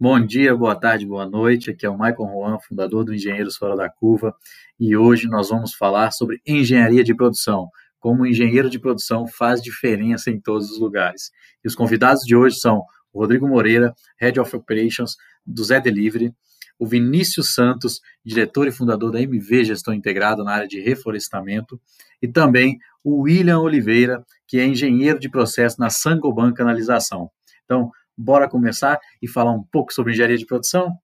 Bom dia, boa tarde, boa noite. Aqui é o Michael Juan, fundador do Engenheiros Fora da Curva, e hoje nós vamos falar sobre engenharia de produção, como o engenheiro de produção faz diferença em todos os lugares. E os convidados de hoje são o Rodrigo Moreira, Head of Operations do Zé Delivery, o Vinícius Santos, diretor e fundador da MV Gestão Integrada na área de reflorestamento, e também o William Oliveira, que é engenheiro de processo na Sangoban Canalização. Então, bora começar e falar um pouco sobre engenharia de produção?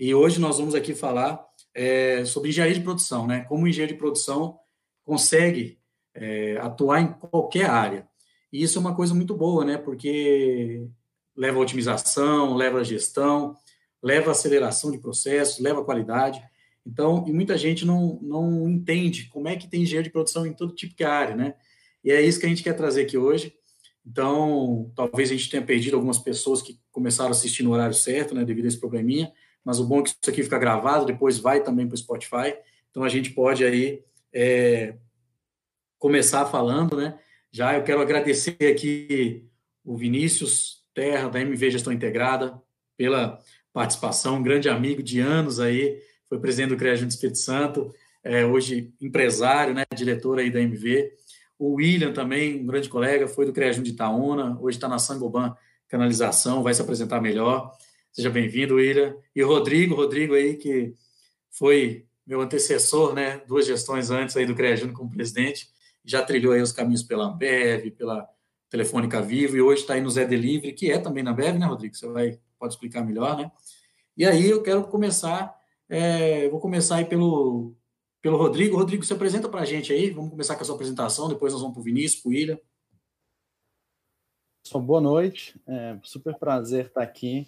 E hoje nós vamos aqui falar é, sobre engenharia de produção, né? Como o engenheiro de produção consegue é, atuar em qualquer área. E isso é uma coisa muito boa, né? Porque leva a otimização, leva a gestão, leva a aceleração de processos, leva a qualidade. Então, e muita gente não, não entende como é que tem engenheiro de produção em todo tipo de área, né? E é isso que a gente quer trazer aqui hoje. Então, talvez a gente tenha perdido algumas pessoas que começaram a assistir no horário certo, né, devido a esse probleminha, mas o bom é que isso aqui fica gravado, depois vai também para o Spotify, então a gente pode aí é, começar falando, né? Já eu quero agradecer aqui o Vinícius Terra, da MV Gestão Integrada, pela participação, um grande amigo de anos aí, foi presidente do CREA do Espírito Santo, é, hoje empresário, né, diretor aí da MV, o William também, um grande colega, foi do CREAJUM de Itaúna, hoje está na Sangoban Canalização, vai se apresentar melhor. Seja bem-vindo, William. E o Rodrigo, Rodrigo aí, que foi meu antecessor, né, duas gestões antes aí do CREAJUM como presidente, já trilhou aí os caminhos pela Ambev, pela Telefônica Vivo, e hoje está aí no Zé Delivery, que é também na Ambev, né, Rodrigo? Você vai, pode explicar melhor, né? E aí eu quero começar, é, vou começar aí pelo, pelo Rodrigo. Rodrigo, se apresenta para a gente aí. Vamos começar com a sua apresentação, depois nós vamos para o Vinícius, para o William. Boa noite. É super prazer estar aqui.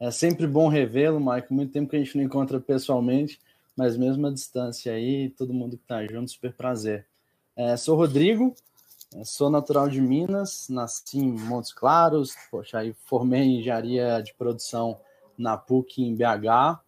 É sempre bom revê-lo, Maicon. Muito tempo que a gente não encontra pessoalmente, mas mesmo à distância aí, todo mundo que está junto, super prazer. É, sou Rodrigo, é, sou natural de Minas, nasci em Montes Claros, poxa, aí formei em engenharia de produção na PUC em BH,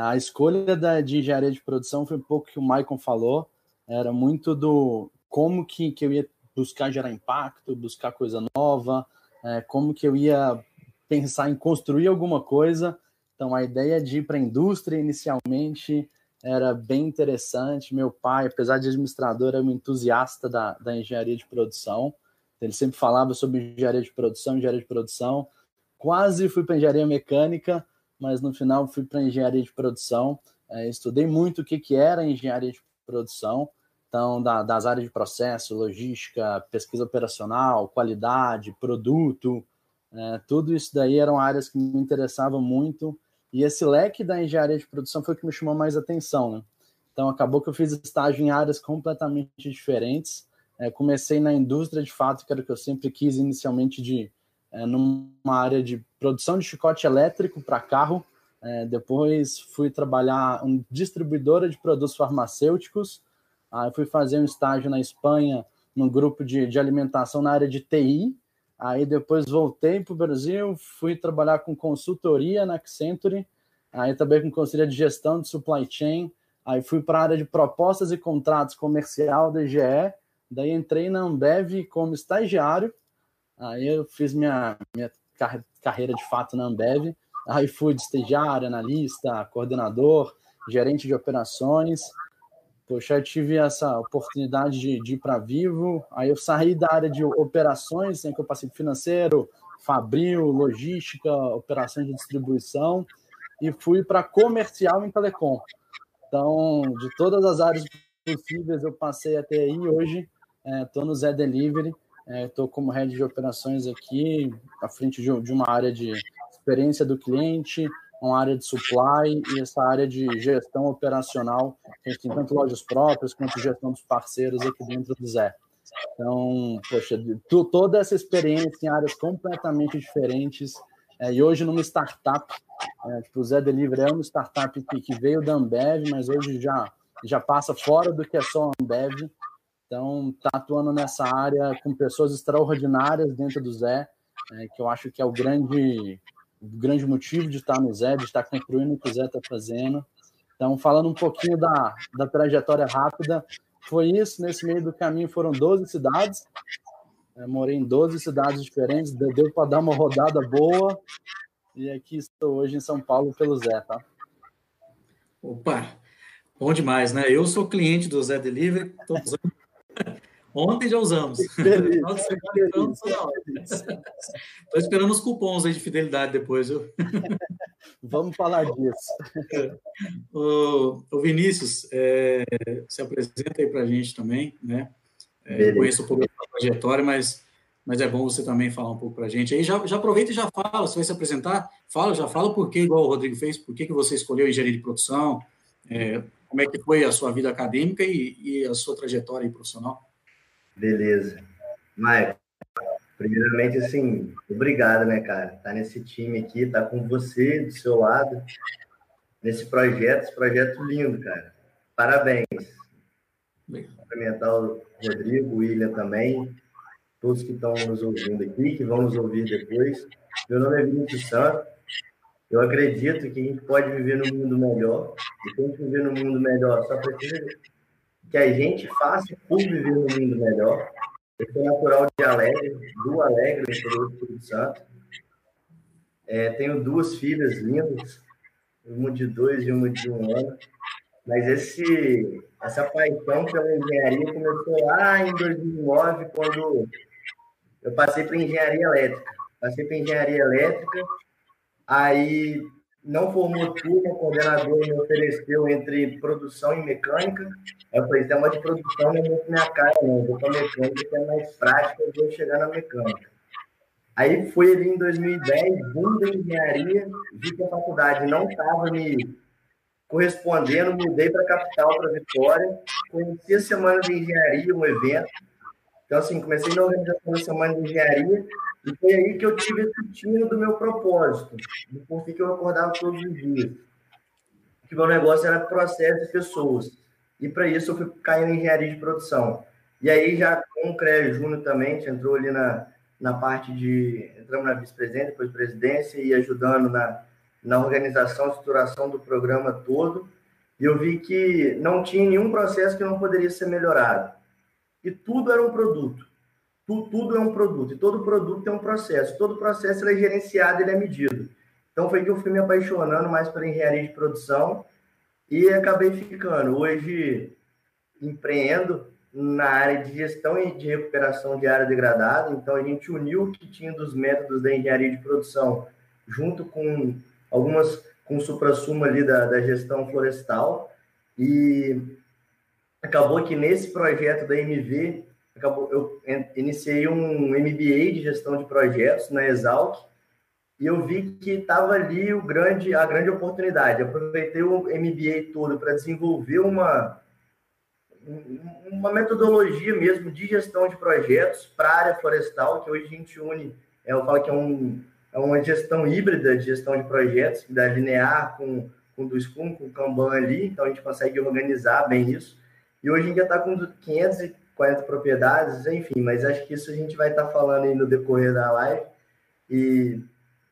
a escolha da, de engenharia de produção foi um pouco que o Maicon falou, era muito do como que, que eu ia buscar gerar impacto, buscar coisa nova, é, como que eu ia pensar em construir alguma coisa. Então, a ideia de ir para a indústria inicialmente era bem interessante. Meu pai, apesar de administrador, era um entusiasta da, da engenharia de produção. Ele sempre falava sobre engenharia de produção, engenharia de produção. Quase fui para engenharia mecânica, mas no final fui para engenharia de produção. É, estudei muito o que, que era engenharia de produção, então, da, das áreas de processo, logística, pesquisa operacional, qualidade, produto, é, tudo isso daí eram áreas que me interessavam muito, e esse leque da engenharia de produção foi o que me chamou mais atenção, né? Então, acabou que eu fiz estágio em áreas completamente diferentes. É, comecei na indústria, de fato, que era o que eu sempre quis inicialmente de é, numa área de produção de chicote elétrico para carro. É, depois fui trabalhar em distribuidora de produtos farmacêuticos. Aí fui fazer um estágio na Espanha, num grupo de, de alimentação na área de TI. Aí depois voltei para o Brasil, fui trabalhar com consultoria na Accenture. Aí também com consultoria de gestão de supply chain. Aí fui para a área de propostas e contratos comercial da GE. Daí entrei na Ambev como estagiário Aí eu fiz minha, minha carreira de fato na Ambev. Aí fui de estagiário, analista, coordenador, gerente de operações. Poxa, eu tive essa oportunidade de, de ir para Vivo. Aí eu saí da área de operações, em que eu passei financeiro, fabril, logística, operações de distribuição e fui para comercial em telecom. Então, de todas as áreas possíveis, eu passei até aí. Hoje, estou é, no Zé Delivery, Estou é, como head de operações aqui, à frente de, de, uma área de experiência do cliente, uma área de supply e essa área de gestão operacional. A gente tem tanto lojas próprias quanto gestão dos parceiros aqui dentro do Zé. Então, poxa, tu, toda essa experiência em áreas completamente diferentes. É, e hoje numa startup, é, tipo, o Zé Delivery é uma startup que, que veio da Ambev, mas hoje já, já passa fora do que é só Ambev então, está atuando nessa área com pessoas extraordinárias dentro do Zé, é, que eu acho que é o grande, o grande motivo de estar no Zé, de estar construindo o que o Zé está fazendo. Então, falando um pouquinho da, da trajetória rápida, foi isso. Nesse meio do caminho foram 12 cidades. É, morei em 12 cidades diferentes, deu para dar uma rodada boa. E aqui estou hoje em São Paulo pelo Zé, tá? Opa, bom demais, né? Eu sou cliente do Zé Delivery, tô usando. Ontem já usamos. Estou esperando os cupons aí de fidelidade depois, viu? Vamos falar disso. O, o Vinícius, é, se apresenta aí para a gente também, né? É, eu conheço um pouco da trajetória, mas, mas é bom você também falar um pouco para a gente. Aí já, já aproveita e já fala, você vai se apresentar, fala, já fala por que, igual o Rodrigo fez, por que, que você escolheu engenharia de produção, é, como é que foi a sua vida acadêmica e, e a sua trajetória profissional. Beleza. Maicon, primeiramente, assim, obrigado, né, cara? Tá nesse time aqui, tá com você do seu lado, nesse projeto, esse projeto lindo, cara. Parabéns. Cumprimentar o Rodrigo, o William também, todos que estão nos ouvindo aqui, que vão nos ouvir depois. Meu nome é Vinícius Santos. Eu acredito que a gente pode viver num mundo melhor. E quem viver num mundo melhor só precisa que a gente faça por viver num mundo melhor. Eu sou natural de Alegre, do Alegre, no interior do Espírito Santo. É, tenho duas filhas lindas, uma de dois e uma de um ano. Mas esse, essa paixão pela engenharia começou lá em 2009, quando eu passei para engenharia elétrica. Passei para engenharia elétrica, aí não formou turma, o coordenador me ofereceu entre produção e mecânica. Eu falei, tema de produção não é muito minha cara, não. Vou para mecânica, que é mais prática, eu vou chegar na mecânica. Aí foi ali em 2010, boom da engenharia, vi que a faculdade não estava me correspondendo, mudei para a capital, para Vitória, conheci a Semana de Engenharia, um evento. Então, assim, comecei na organização Semana de Engenharia, e foi aí que eu tive esse tino do meu propósito, do porquê que eu acordava todos os dias. Que meu negócio era processo de pessoas. E para isso eu fui cair na engenharia de produção. E aí já com o CREA Júnior também, a gente entrou ali na, na parte de... Entramos na vice-presidência, depois presidência, e ajudando na, na organização, estruturação do programa todo. E eu vi que não tinha nenhum processo que não poderia ser melhorado. E tudo era um produto tudo, tudo é um produto, e todo produto tem um processo. Todo processo é gerenciado, ele é medido. Então foi que eu fui me apaixonando mais pela engenharia de produção e acabei ficando. Hoje empreendo na área de gestão e de recuperação de área degradada. Então a gente uniu o que tinha dos métodos da engenharia de produção junto com algumas com o supra-sumo ali da, da gestão florestal e acabou que nesse projeto da MV acabou, eu iniciei um MBA de gestão de projetos na Exalc e eu vi que estava ali o grande, a grande oportunidade. aproveitei o MBA todo para desenvolver uma, uma metodologia mesmo de gestão de projetos para a área florestal, que hoje a gente une, eu falo que é, um, é uma gestão híbrida de gestão de projetos, dá linear com, com do Scrum, com o Kanban ali, então a gente consegue organizar bem isso. E hoje a gente já está com 500 40 propriedades, enfim, mas acho que isso a gente vai estar tá falando aí no decorrer da live. E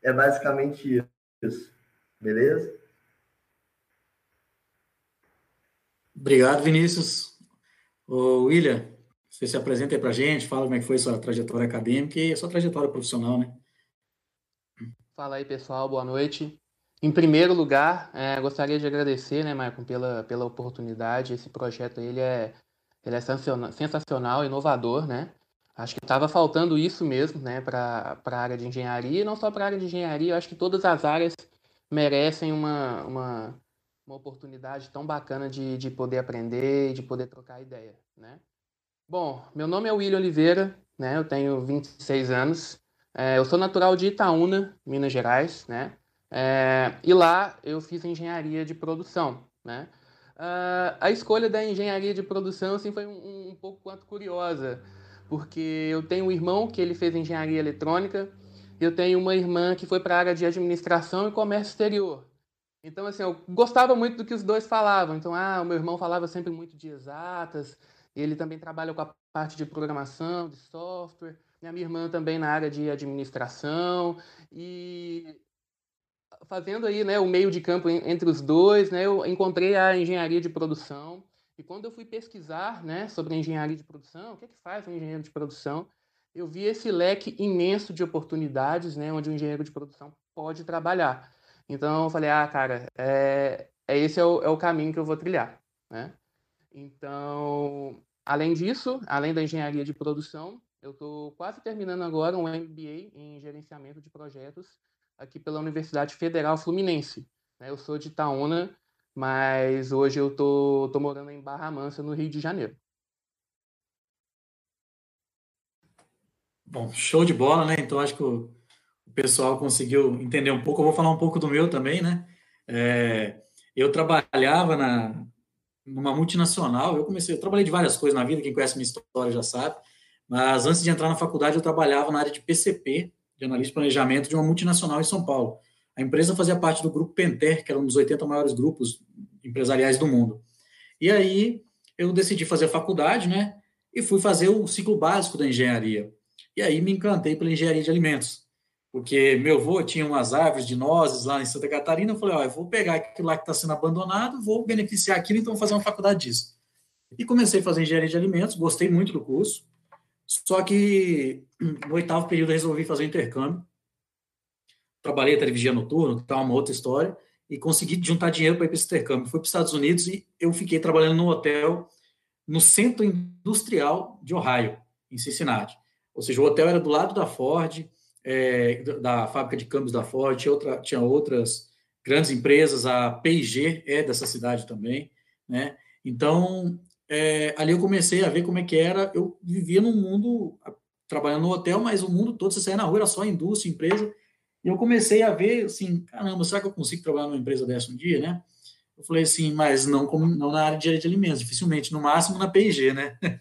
é basicamente isso. Beleza? Obrigado, Vinícius. Ô, William, você se apresenta aí para a gente, fala como é que foi sua trajetória acadêmica e a sua trajetória profissional, né? Fala aí, pessoal, boa noite. Em primeiro lugar, é, gostaria de agradecer, né, Maicon, pela, pela oportunidade. Esse projeto ele é ele é sensacional, inovador, né? Acho que estava faltando isso mesmo, né, para a área de engenharia, e não só para a área de engenharia, acho que todas as áreas merecem uma, uma, uma oportunidade tão bacana de, de poder aprender de poder trocar ideia, né? Bom, meu nome é William Oliveira, né, eu tenho 26 anos, é, eu sou natural de Itaúna, Minas Gerais, né, é, e lá eu fiz engenharia de produção, né, Uh, a escolha da engenharia de produção assim, foi um, um, pouco quanto curiosa, porque eu tenho um irmão que ele fez engenharia eletrônica, eu tenho uma irmã que foi para a área de administração e comércio exterior. Então, assim, eu gostava muito do que os dois falavam. Então, ah, o meu irmão falava sempre muito de exatas, ele também trabalha com a parte de programação, de software, minha irmã também na área de administração, e fazendo aí né, o meio de campo entre os dois, né, eu encontrei a engenharia de produção. E quando eu fui pesquisar né, sobre engenharia de produção, o que, é que faz um engenheiro de produção, eu vi esse leque imenso de oportunidades, né, onde o engenheiro de produção pode trabalhar. Então, eu falei, ah, cara, é, é esse é o, é o caminho que eu vou trilhar, né? Então, além disso, além da engenharia de produção, eu estou quase terminando agora um MBA em gerenciamento de projetos aqui pela Universidade Federal Fluminense. Né? Eu sou de Itaúna, mas hoje eu tô, tô morando em Barra Mansa, no Rio de Janeiro. Bom, show de bola, né? Então acho que o, pessoal conseguiu entender um pouco. Eu vou falar um pouco do meu também, né? É, eu trabalhava na, numa multinacional. Eu comecei, eu trabalhei de várias coisas na vida. Quem conhece minha história já sabe. Mas antes de entrar na faculdade, eu trabalhava na área de PCP, de analista de planejamento de uma multinacional em São Paulo. A empresa fazia parte do grupo Penter, que era um dos 80 maiores grupos empresariais do mundo. E aí eu decidi fazer faculdade, né? E fui fazer o ciclo básico da engenharia. E aí me encantei pela engenharia de alimentos, porque meu avô tinha umas árvores de nozes lá em Santa Catarina. Eu falei, ó, eu vou pegar aquilo lá que está sendo abandonado, vou beneficiar aquilo, então vou fazer uma faculdade disso. E comecei a fazer engenharia de alimentos, gostei muito do curso. Só que no oitavo período eu resolvi fazer intercâmbio. Trabalhei até vigia noturno, tal, uma outra história, e consegui juntar dinheiro para ir para esse intercâmbio. Fui para os Estados Unidos e eu fiquei trabalhando no hotel no centro industrial de Ohio, em Cincinnati. Ou seja, o hotel era do lado da Ford, é, da fábrica de câmbios da Ford, tinha, outra, tinha outras grandes empresas, a P&G é dessa cidade também, né? Então, é, ali eu comecei a ver como é que era. Eu vivia num mundo, trabalhando no hotel, mas o mundo todo, você saía na rua, era só indústria, empresa. E eu comecei a ver, assim, caramba, será que eu consigo trabalhar numa empresa dessa um dia, né? Eu falei assim, mas não, como, não na área de, de alimentos, dificilmente, no máximo na P&G, né?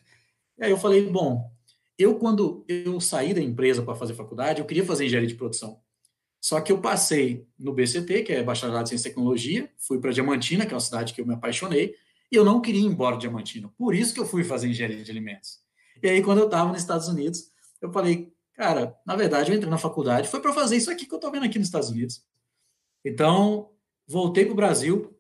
E aí eu falei, bom, eu quando eu saí da empresa para fazer faculdade, eu queria fazer engenharia de produção. Só que eu passei no BCT, que é Bacharelado em Ciência e Tecnologia, fui para Diamantina, que é uma cidade que eu me apaixonei, e eu não queria ir embora de Diamantina. Por isso que eu fui fazer engenharia de alimentos. E aí, quando eu estava nos Estados Unidos, eu falei, cara, na verdade, eu entrei na faculdade, foi para fazer isso aqui que eu estou vendo aqui nos Estados Unidos. Então, voltei para o Brasil,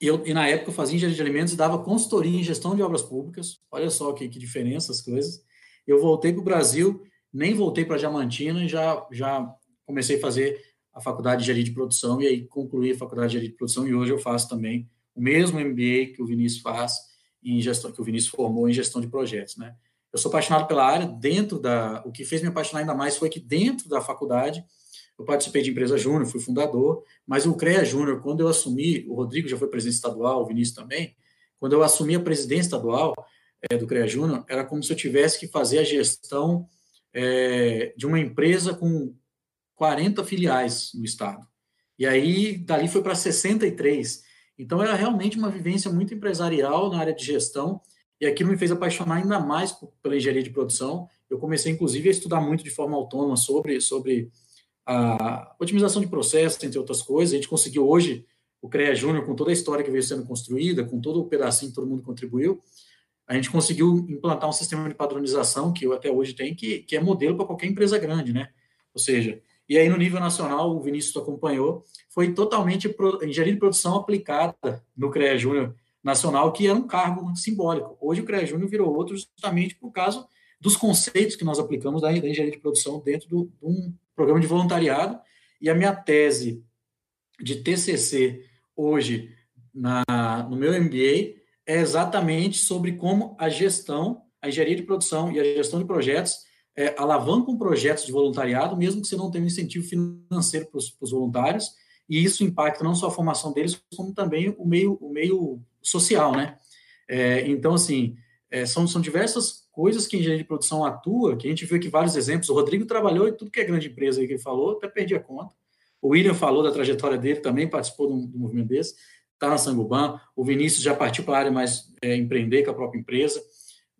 e, eu, e na época eu fazia engenharia de alimentos e dava consultoria em gestão de obras públicas. Olha só que, que diferença as coisas. Eu voltei para o Brasil, nem voltei para Diamantina e já, já comecei a fazer a faculdade de engenharia de produção e aí concluí a faculdade de engenharia de produção e hoje eu faço também o mesmo MBA que o Vinícius faz em gestão, que o Vinícius formou em gestão de projetos, né? Eu sou apaixonado pela área, dentro da, o que fez me apaixonar ainda mais foi que dentro da faculdade eu participei de empresa júnior, fui fundador, mas o CREA Júnior, quando eu assumi, o Rodrigo já foi presidente estadual, o Vinícius também, quando eu assumi a presidência estadual é, do CREA Júnior, era como se eu tivesse que fazer a gestão é, de uma empresa com 40 filiais no estado. E aí, dali foi para 63. Então, era realmente uma vivência muito empresarial na área de gestão, e aquilo me fez apaixonar ainda mais pela engenharia de produção. Eu comecei, inclusive, a estudar muito de forma autônoma sobre, sobre a otimização de processos, entre outras coisas. A gente conseguiu hoje, o CREA Júnior, com toda a história que veio sendo construída, com todo o pedacinho que todo mundo contribuiu, a gente conseguiu implantar um sistema de padronização que eu até hoje tenho, que, que é modelo para qualquer empresa grande, né? Ou seja, e aí, no nível nacional, o Vinícius acompanhou, foi totalmente engenharia de produção aplicada no CREA Júnior Nacional, que era um cargo simbólico. Hoje, o CREA Júnior virou outro justamente por causa dos conceitos que nós aplicamos da, engenharia de produção dentro do, de um programa de voluntariado. E a minha tese de TCC hoje na, no meu MBA é exatamente sobre como a gestão, a engenharia de produção e a gestão de projetos é, alavancam projetos de voluntariado, mesmo que você não tenha um incentivo financeiro para os voluntários, e isso impacta não só a formação deles, como também o meio, o meio social, né? É, então, assim, é, são, são diversas coisas que a engenharia de produção atua, que a gente viu aqui vários exemplos. O Rodrigo trabalhou em tudo que é grande empresa aí que ele falou, até perdi a conta. O William falou da trajetória dele, também participou do, do movimento desse, está na Sangoban. O Vinícius já partiu para a área mais é, empreender com a própria empresa.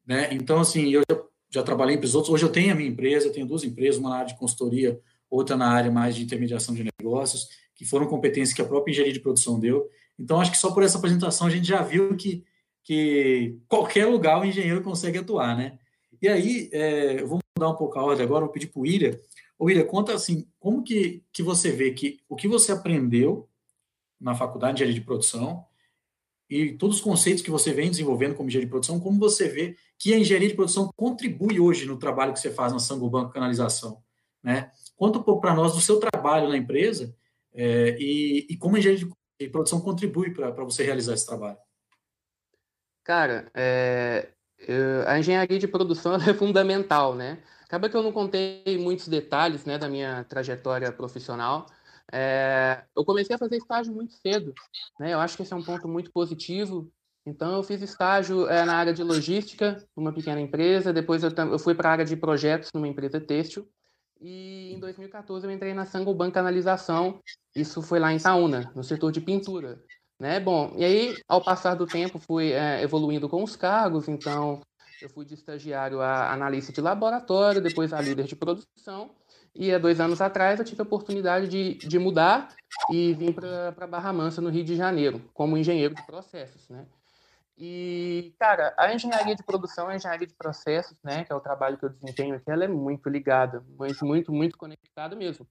Né? Então, assim, eu já já trabalhei em outros. Hoje eu tenho a minha empresa, eu tenho duas empresas, uma na área de consultoria, outra na área mais de intermediação de negócios, que foram competências que a própria engenharia de produção deu. Então, acho que só por essa apresentação a gente já viu que, que qualquer lugar o engenheiro consegue atuar, né? E aí, é, eu vou mudar um pouco a ordem agora, vou pedir para o William. Ô, William, conta assim, como que, que você vê que o que você aprendeu na faculdade de engenharia de produção e todos os conceitos que você vem desenvolvendo como engenharia de produção, como você vê que a engenharia de produção contribui hoje no trabalho que você faz na Sangobanco Canalização, né? Conta um pouco para nós do seu trabalho na empresa é, e, e, como a engenharia de produção contribui para você realizar esse trabalho. Cara, é, a engenharia de produção é fundamental, né? Acaba que eu não contei muitos detalhes né, da minha trajetória profissional, é, eu comecei a fazer estágio muito cedo, né? Eu acho que esse é um ponto muito positivo. Então, eu fiz estágio é, na área de logística, numa pequena empresa. Depois, eu, eu fui para a área de projetos numa empresa têxtil. E em 2014, eu entrei na Sangoban Canalização. Isso foi lá em Saúna, no setor de pintura. Né? Bom, e aí, ao passar do tempo, fui é, evoluindo com os cargos. Então, eu fui de estagiário a analista de laboratório, depois a líder de produção. E há dois anos atrás eu tive a oportunidade de, de mudar e vim para Barra Mansa, no Rio de Janeiro, como engenheiro de processos, né? E, cara, a engenharia de produção, a engenharia de processos, né, que é o trabalho que eu desempenho aqui, ela é muito ligada, mas muito, muito conectada mesmo.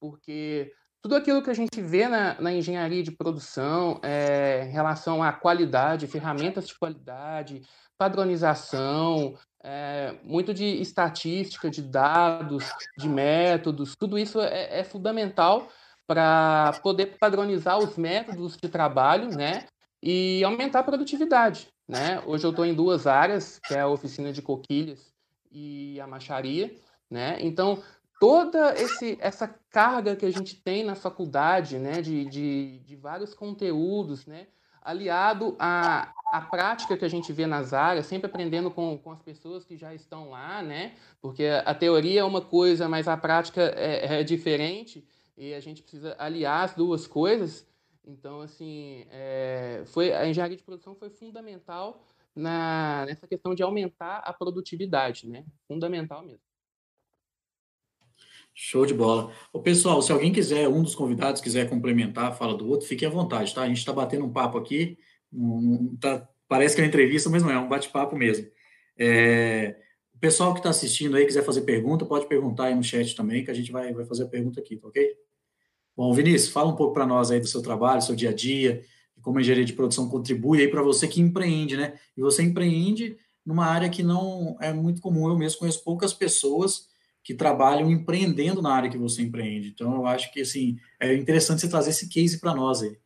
Porque tudo aquilo que a gente vê na, na engenharia de produção é, em relação à qualidade, ferramentas de qualidade, padronização, é, muito de estatística, de dados, de métodos, tudo isso é, é fundamental para poder padronizar os métodos de trabalho, né? E aumentar a produtividade, né? Hoje eu estou em duas áreas, que é a oficina de coquilhas e a macharia, né? Então, toda esse, essa carga que a gente tem na faculdade, né? De, de, de vários conteúdos, né? aliado à, à prática que a gente vê nas áreas, sempre aprendendo com, com as pessoas que já estão lá, né? Porque a teoria é uma coisa, mas a prática é, é diferente e a gente precisa aliar as duas coisas. Então, assim, é, foi, a engenharia de produção foi fundamental na, nessa questão de aumentar a produtividade, né? Fundamental mesmo. Show de bola. O pessoal, se alguém quiser, um dos convidados quiser complementar a fala do outro, fique à vontade, tá? A gente está batendo um papo aqui, um, tá, parece que é uma entrevista, mas não é, é um bate-papo mesmo. É, o pessoal que está assistindo aí, quiser fazer pergunta, pode perguntar aí no chat também, que a gente vai, vai fazer a pergunta aqui, tá ok? Bom, Vinícius, fala um pouco para nós aí do seu trabalho, do seu dia a dia, como a engenharia de produção contribui aí para você que empreende, né? E você empreende numa área que não é muito comum, eu mesmo conheço poucas pessoas que trabalham empreendendo na área que você empreende. Então, eu acho que assim é interessante você trazer esse case para nós aí.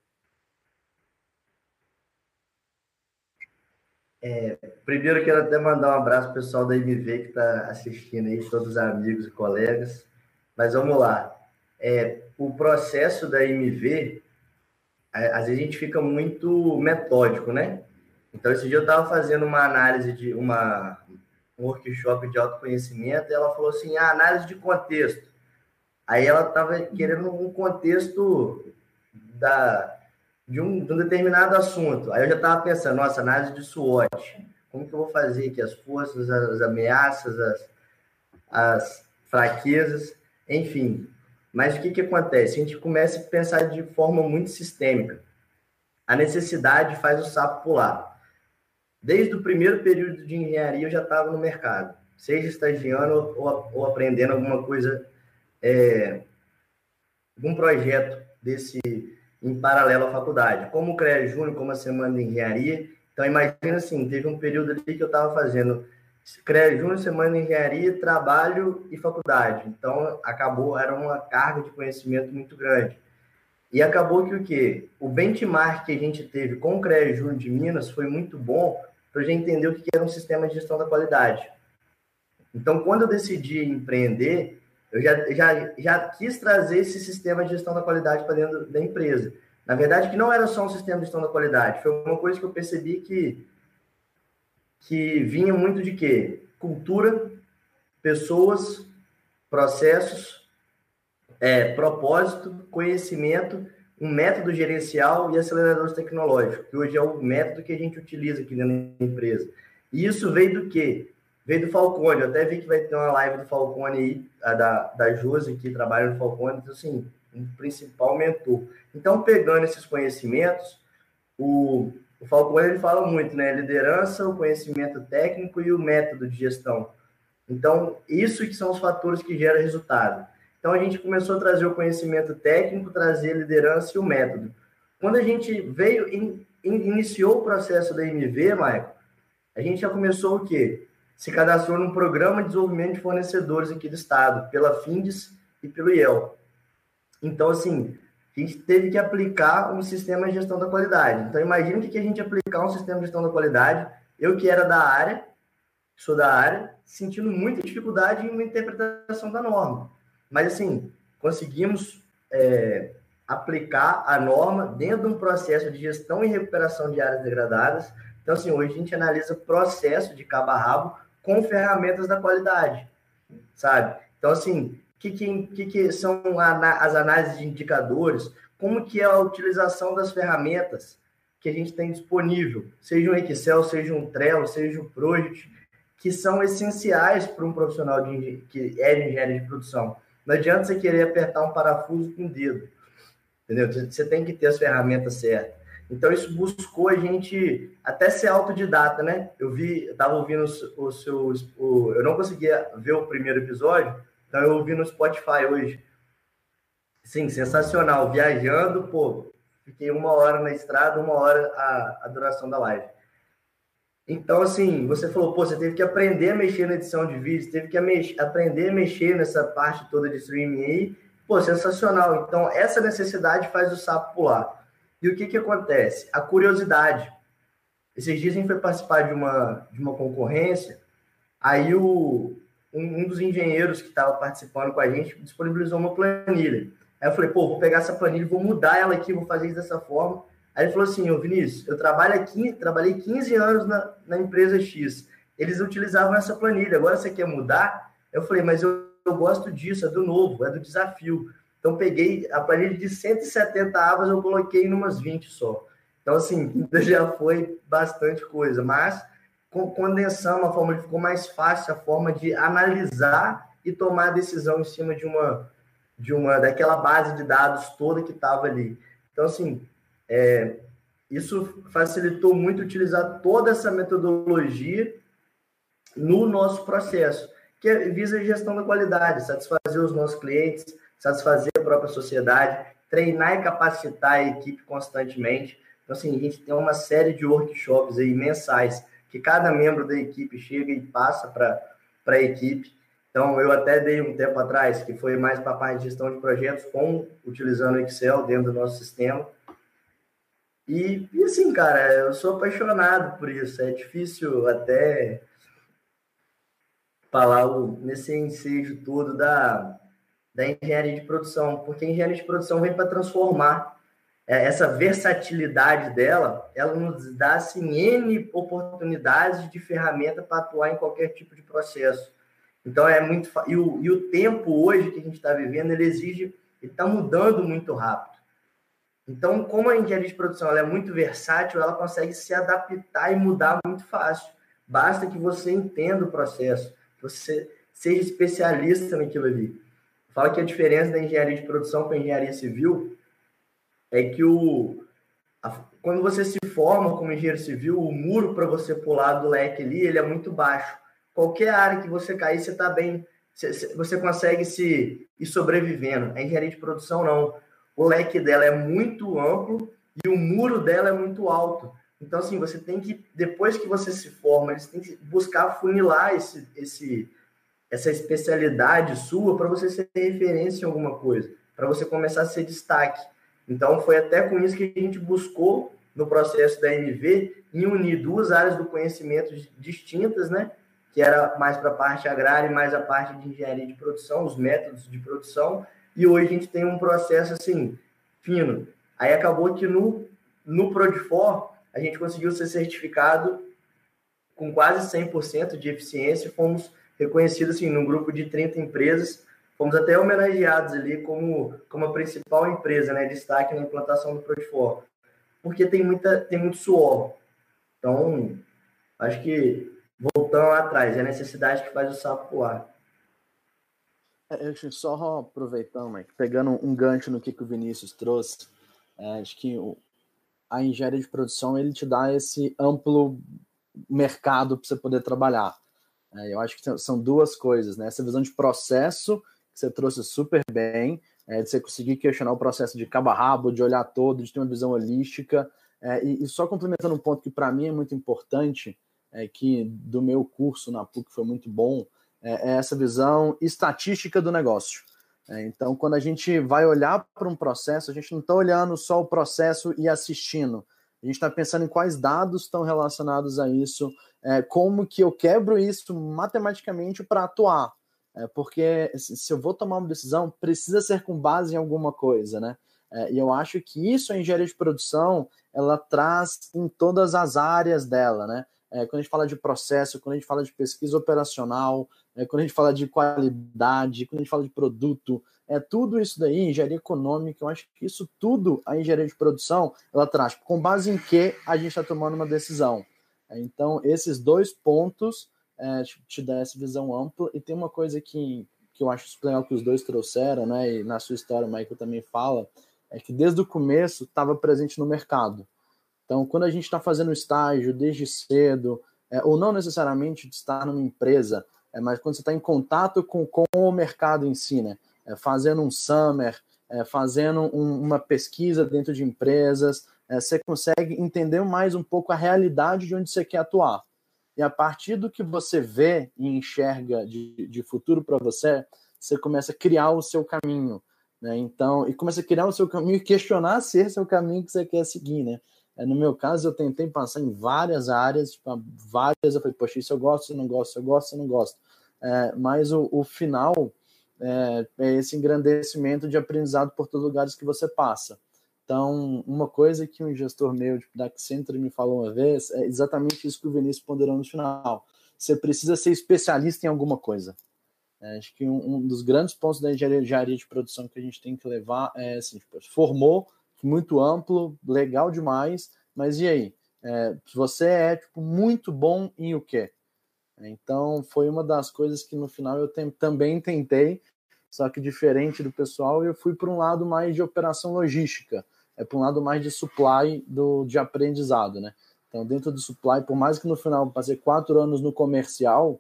É, primeiro, quero até mandar um abraço para o pessoal da MV que está assistindo aí, todos os amigos e colegas. Mas vamos lá. É, o processo da MV, às vezes a gente fica muito metódico, né? Então, esse dia eu estava fazendo uma análise de uma, um workshop de autoconhecimento, e ela falou assim, a ah, análise de contexto. Aí ela estava querendo um contexto da, de, um, de um determinado assunto. Aí eu já estava pensando, nossa, análise de SWOT. Como que eu vou fazer aqui as forças, as ameaças, as, as fraquezas, enfim. Mas o que, que acontece? A gente começa a pensar de forma muito sistêmica. A necessidade faz o sapo pular. Desde o primeiro período de engenharia eu já estava no mercado, seja estagiando ou, ou aprendendo alguma coisa, é, algum projeto desse em paralelo à faculdade, como o CREA Júnior, como a Semana de Engenharia. Então, imagina assim, teve um período ali que eu estava fazendo CREA Júnior, Semana de Engenharia, trabalho e faculdade. Então, acabou, era uma carga de conhecimento muito grande. E acabou que o quê? O benchmark que a gente teve com o CREA Júnior de Minas foi muito bom, para já entender o que era um sistema de gestão da qualidade. Então, quando eu decidi empreender, eu já, já, já quis trazer esse sistema de gestão da qualidade para dentro da empresa. Na verdade, que não era só um sistema de gestão da qualidade, foi uma coisa que eu percebi que, que vinha muito de quê? Cultura, pessoas, processos, é, propósito, conhecimento um método gerencial e aceleradores tecnológicos, que hoje é o método que a gente utiliza aqui dentro da empresa. E isso veio do quê? Veio do Falcone. Eu até vi que vai ter uma live do Falcone aí, da, da Josi, que trabalha no Falcone, então, assim, um principal mentor. Então, pegando esses conhecimentos, o, o Falcone ele fala muito, né? Liderança, o conhecimento técnico e o método de gestão. Então, isso que são os fatores que geram resultado. Então a gente começou a trazer o conhecimento técnico, trazer a liderança e o método. Quando a gente veio iniciou o processo da MV, Maicon, a gente já começou o quê? Se cadastrou num programa de desenvolvimento de fornecedores aqui do estado, pela FINDES e pelo IEL. Então, assim, a gente teve que aplicar um sistema de gestão da qualidade. Então, imagine o que a gente aplicar um sistema de gestão da qualidade. Eu que era da área, sou da área, sentindo muita dificuldade em uma interpretação da norma. Mas, assim, conseguimos é, aplicar a norma dentro de um processo de gestão e recuperação de áreas degradadas. Então, assim, hoje a gente analisa processo de cabo a rabo com ferramentas da qualidade, sabe? Então, assim, o que, que, que, são as análises de indicadores? Como que é a utilização das ferramentas que a gente tem disponível, seja um Excel, seja um Trello, seja um Project, que são essenciais para um profissional de, que é de engenharia de produção. Não adianta você querer apertar um parafuso com o dedo, entendeu? Você tem que ter as ferramentas certas. Então, isso buscou a gente até ser autodidata, né? Eu vi, estava ouvindo o seu. O, eu não conseguia ver o primeiro episódio, então eu ouvi no Spotify hoje. Sim, sensacional. Viajando, pô, fiquei uma hora na estrada, uma hora a, a duração da live. Então, assim, você falou, pô, você teve que aprender a mexer na edição de vídeo, teve que aprender a mexer nessa parte toda de streaming aí. Pô, sensacional. Então, essa necessidade faz o sapo pular. E o que que acontece? A curiosidade. Esses dias a gente foi participar de uma, de uma concorrência, aí o, um, um dos engenheiros que estava participando com a gente disponibilizou uma planilha. Aí eu falei, pô, vou pegar essa planilha, vou mudar ela aqui, vou fazer isso dessa forma Aí ele falou assim, ô Vinícius, eu trabalho aqui, trabalhei 15 anos na, na empresa X. Eles utilizavam essa planilha, agora você quer mudar? Eu falei, mas eu, eu gosto disso, é do novo, é do desafio. Então peguei a planilha de 170 abas, eu coloquei em umas 20 só. Então, assim, já foi bastante coisa, mas com condensando a forma ficou mais fácil a forma de analisar e tomar decisão em cima de uma de uma daquela base de dados toda que estava ali. Então, assim, é, isso facilitou muito utilizar toda essa metodologia no nosso processo, que visa a gestão da qualidade, satisfazer os nossos clientes, satisfazer a própria sociedade, treinar e capacitar a equipe constantemente. Então, assim, a gente tem uma série de workshops aí mensais que cada membro da equipe chega e passa para a equipe. Então, eu até dei um tempo atrás, que foi mais para a parte de gestão de projetos, com utilizando o Excel dentro do nosso sistema. E, e assim, cara, eu sou apaixonado por isso. É difícil até falar o, nesse ensejo todo da, da engenharia de produção, porque a engenharia de produção vem para transformar. É, essa versatilidade dela, ela nos dá assim, N oportunidades de ferramenta para atuar em qualquer tipo de processo. Então é muito. E o, e o tempo hoje que a gente está vivendo, ele exige, ele está mudando muito rápido. Então, como a engenharia de produção é muito versátil, ela consegue se adaptar e mudar muito fácil. Basta que você entenda o processo, que você seja especialista naquilo ali. Fala que a diferença da engenharia de produção para a engenharia civil é que o, a, quando você se forma como engenheiro civil, o muro para você pular do leque ali, ele é muito baixo. Qualquer área que você cair, você está bem, você, você consegue se ir sobrevivendo. A engenharia de produção não o leque dela é muito amplo e o muro dela é muito alto. Então, assim, você tem que, depois que você se forma, você tem que buscar funilar esse, esse, essa especialidade sua para você ser referência em alguma coisa, para você começar a ser destaque. Então, foi até com isso que a gente buscou, no processo da MV, em unir duas áreas do conhecimento distintas, né? Que era mais para a parte agrária e mais a parte de engenharia de produção, os métodos de produção, e hoje a gente tem um processo assim, fino. Aí acabou que no, no Prodifor a gente conseguiu ser certificado com quase 100% de eficiência, fomos reconhecidos assim, num grupo de 30 empresas, fomos até homenageados ali como, como a principal empresa, né, destaque na implantação do Prodifor, porque tem, muita, tem muito suor. Então, acho que voltando lá atrás, é a necessidade que faz o sapo pular. É, só aproveitando, Mike, pegando um gancho no que, que o Vinícius trouxe, é, acho que o, a engenharia de produção ele te dá esse amplo mercado para você poder trabalhar. É, eu acho que são duas coisas, né? Essa visão de processo que você trouxe super bem, é, de você conseguir questionar o processo de cabo a rabo, de olhar todo, de ter uma visão holística. É, e, e, só complementando um ponto que para mim é muito importante, é que do meu curso na PUC foi muito bom, é, é essa visão estatística do negócio. É, então, quando a gente vai olhar para um processo, a gente não está olhando só o processo e assistindo. A gente está pensando em quais dados estão relacionados a isso, é, como que eu quebro isso matematicamente para atuar. É, porque se eu vou tomar uma decisão, precisa ser com base em alguma coisa, né? É, e eu acho que isso a engenharia de produção ela traz em todas as áreas dela, né? É, quando a gente fala de processo, quando a gente fala de pesquisa operacional, é, quando a gente fala de qualidade, quando a gente fala de produto, é tudo isso daí, engenharia econômica, eu acho que isso tudo a engenharia de produção ela traz com base em que a gente está tomando uma decisão. É, então, esses dois pontos é, te, dá essa visão ampla, e tem uma coisa que, que eu acho legal que os dois trouxeram, né? E na sua história, o Michael também fala, é que desde o começo estava presente no mercado. Então, quando a gente está fazendo estágio desde cedo, é, ou não necessariamente de estar numa empresa, é, mas quando você está em contato com, com o mercado em si, né? É, fazendo um summer, é, fazendo um, uma pesquisa dentro de empresas, é, você consegue entender mais um pouco a realidade de onde você quer atuar. E a partir do que você vê e enxerga de, de futuro para você, você começa a criar o seu caminho. Né? Então, e começa a criar o seu caminho e questionar se esse é o caminho que você quer seguir, né? É, no meu caso, eu tentei passar em várias áreas, tipo, várias, eu falei, poxa, isso eu gosto, isso eu não gosto, isso eu gosto, isso eu não gosto. É, mas o, o final é, é, esse engrandecimento de aprendizado por todos os lugares que você passa. Então, uma coisa que um gestor meu tipo, da Accenture me falou uma vez é exatamente isso que o Vinícius ponderou no final. Você precisa ser especialista em alguma coisa. É, acho que um, um, dos grandes pontos da engenharia, de produção que a gente tem que levar é assim, tipo, formou muito amplo, legal demais, mas e aí? É, você é tipo, muito bom em o quê? Então, foi uma das coisas que no final eu tem, também tentei, só que diferente do pessoal, eu fui para um lado mais de operação logística, é para um lado mais de supply do, de aprendizado, né? Então, dentro do supply, por mais que no final passei quatro anos no comercial,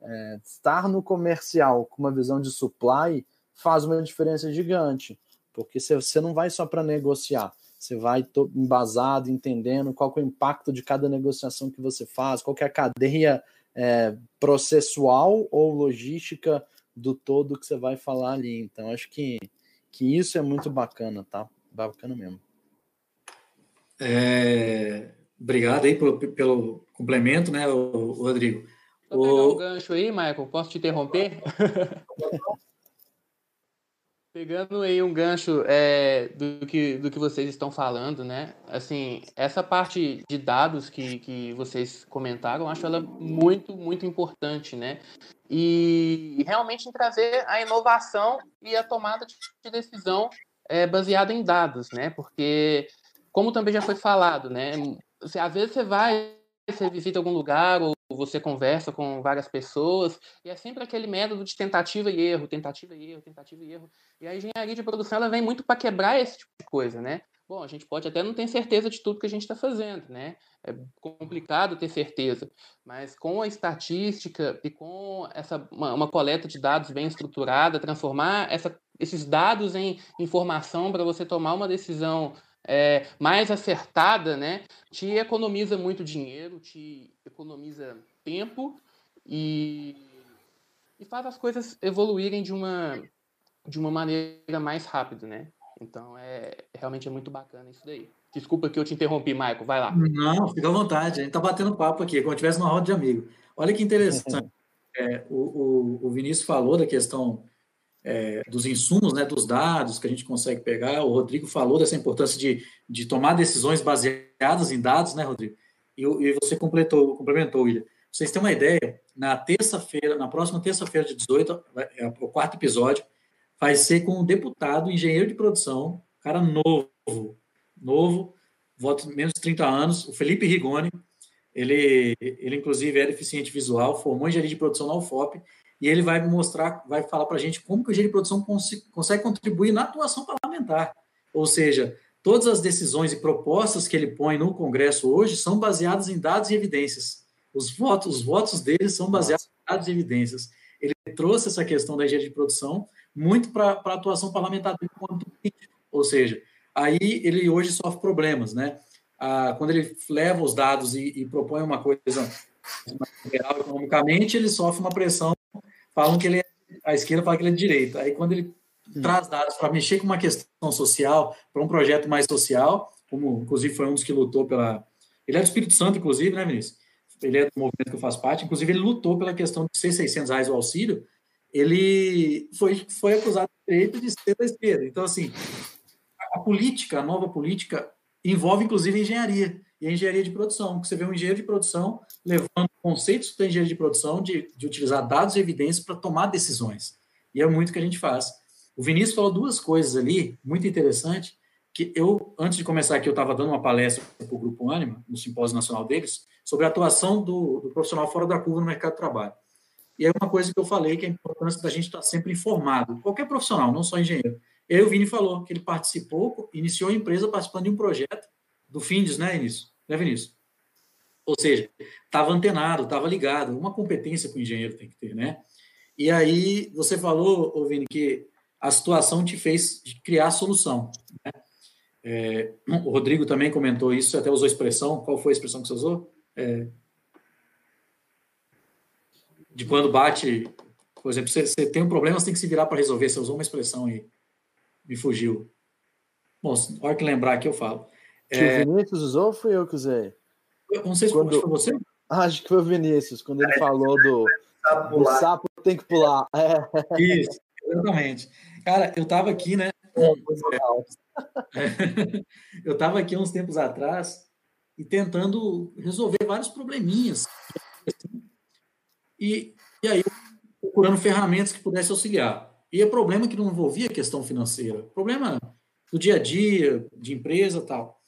é, estar no comercial com uma visão de supply faz uma diferença gigante porque você não vai só para negociar, você vai embasado, entendendo qual é o impacto de cada negociação que você faz, qual é a cadeia é, processual ou logística do todo que você vai falar ali. Então, acho que, que isso é muito bacana, tá? Bacana mesmo. É, obrigado aí pelo, pelo complemento, né, Rodrigo? Vou pegar o... um gancho aí, Michael, posso te interromper? Pegando aí um gancho é, do, que, do que vocês estão falando, né? Assim, essa parte de dados que, que vocês comentaram, acho ela muito, muito importante, né? E realmente em trazer a inovação e a tomada de decisão é, baseada em dados, né? Porque, como também já foi falado, né? Você, às vezes você vai, você visita algum lugar ou você conversa com várias pessoas, e é sempre aquele método de tentativa e erro, tentativa e erro, tentativa e erro. E a engenharia de produção ela vem muito para quebrar esse tipo de coisa, né? Bom, a gente pode até não ter certeza de tudo que a gente está fazendo, né? É complicado ter certeza, mas com a estatística e com essa uma, uma coleta de dados bem estruturada, transformar essa, esses dados em informação para você tomar uma decisão é, mais acertada, né, te economiza muito dinheiro, te economiza tempo e, e faz as coisas evoluírem de uma, de uma maneira mais rápida, né? Então, é realmente é muito bacana isso daí. Desculpa que eu te interrompi, Maico, vai lá. Não, fica à vontade. A gente está batendo papo aqui, como se estivesse numa roda de amigo. Olha que interessante. É, o, o, o Vinícius falou da questão é, dos insumos, né, dos dados que a gente consegue pegar. O Rodrigo falou dessa importância de, de tomar decisões baseadas em dados, né, Rodrigo? E, e você completou, complementou, William. vocês têm uma ideia, na terça-feira, na próxima terça-feira de 18, é o quarto episódio, vai ser com um deputado, engenheiro de produção, cara novo, novo, voto menos de 30 anos, o Felipe Rigoni. Ele, ele inclusive, é deficiente visual, formou engenharia de produção na UFOP e ele vai mostrar, vai falar para a gente como que o engenheiro de produção cons consegue contribuir na atuação parlamentar. Ou seja, todas as decisões e propostas que ele põe no Congresso hoje são baseadas em dados e evidências. Os votos, os votos dele são baseados em dados e evidências. Ele trouxe essa questão da engenharia de produção muito para a atuação parlamentar dele Ou seja, aí ele hoje sofre problemas, né? a, quando ele leva os dados e, e propõe uma coisa real economicamente, ele sofre uma pressão, falam que ele é, a esquerda fala que ele é de direita. Aí quando ele Sim. traz dados para mexer com uma questão social, para um projeto mais social, como inclusive foi um dos que lutou pela. Ele é do Espírito Santo, inclusive, né, Vinícius? Ele é do movimento que eu faço parte, inclusive ele lutou pela questão de ser 600 reais o auxílio, ele foi, foi acusado de direito de ser da esquerda. Então, assim, a política, a nova política, envolve inclusive engenharia e a engenharia de produção. Você vê um engenheiro de produção levando conceitos da engenharia de produção de, de utilizar dados e evidências para tomar decisões. E é muito que a gente faz. O Vinícius falou duas coisas ali, muito interessante, que eu, antes de começar aqui, eu estava dando uma palestra para o Grupo Anima, no simpósio nacional deles, sobre a atuação do, do, profissional fora da curva no mercado de trabalho. E é uma coisa que eu falei, que é a importância da gente estar sempre informado, qualquer profissional, não só engenheiro. E aí o Vini falou que ele participou, iniciou a empresa participando de um projeto do Findes, né, Vinícius? Né, Vinícius? Ou seja, estava antenado, estava ligado, uma competência que o engenheiro tem que ter, né? E aí você falou, Vini, que a situação te fez criar a solução. Né? É, o Rodrigo também comentou isso, até usou a expressão. Qual foi a expressão que você usou? É, de quando bate, por exemplo, você, você, tem um problema, você tem que se virar para resolver. Você usou uma expressão aí, me fugiu. Bom, na hora que lembrar aqui eu falo. Que é, o Vinícius usou ou fui eu que usei? Eu não sei se quando... foi você. Ah, acho que foi o Vinícius, quando ele falou do, do sapo tem que pular. É. Isso, exatamente. Cara, eu estava aqui, né? eu estava aqui uns tempos atrás e tentando resolver vários probleminhas. E, e aí, procurando ferramentas que pudessem auxiliar. E é problema que não envolvia questão financeira, problema do dia a dia, de empresa tal.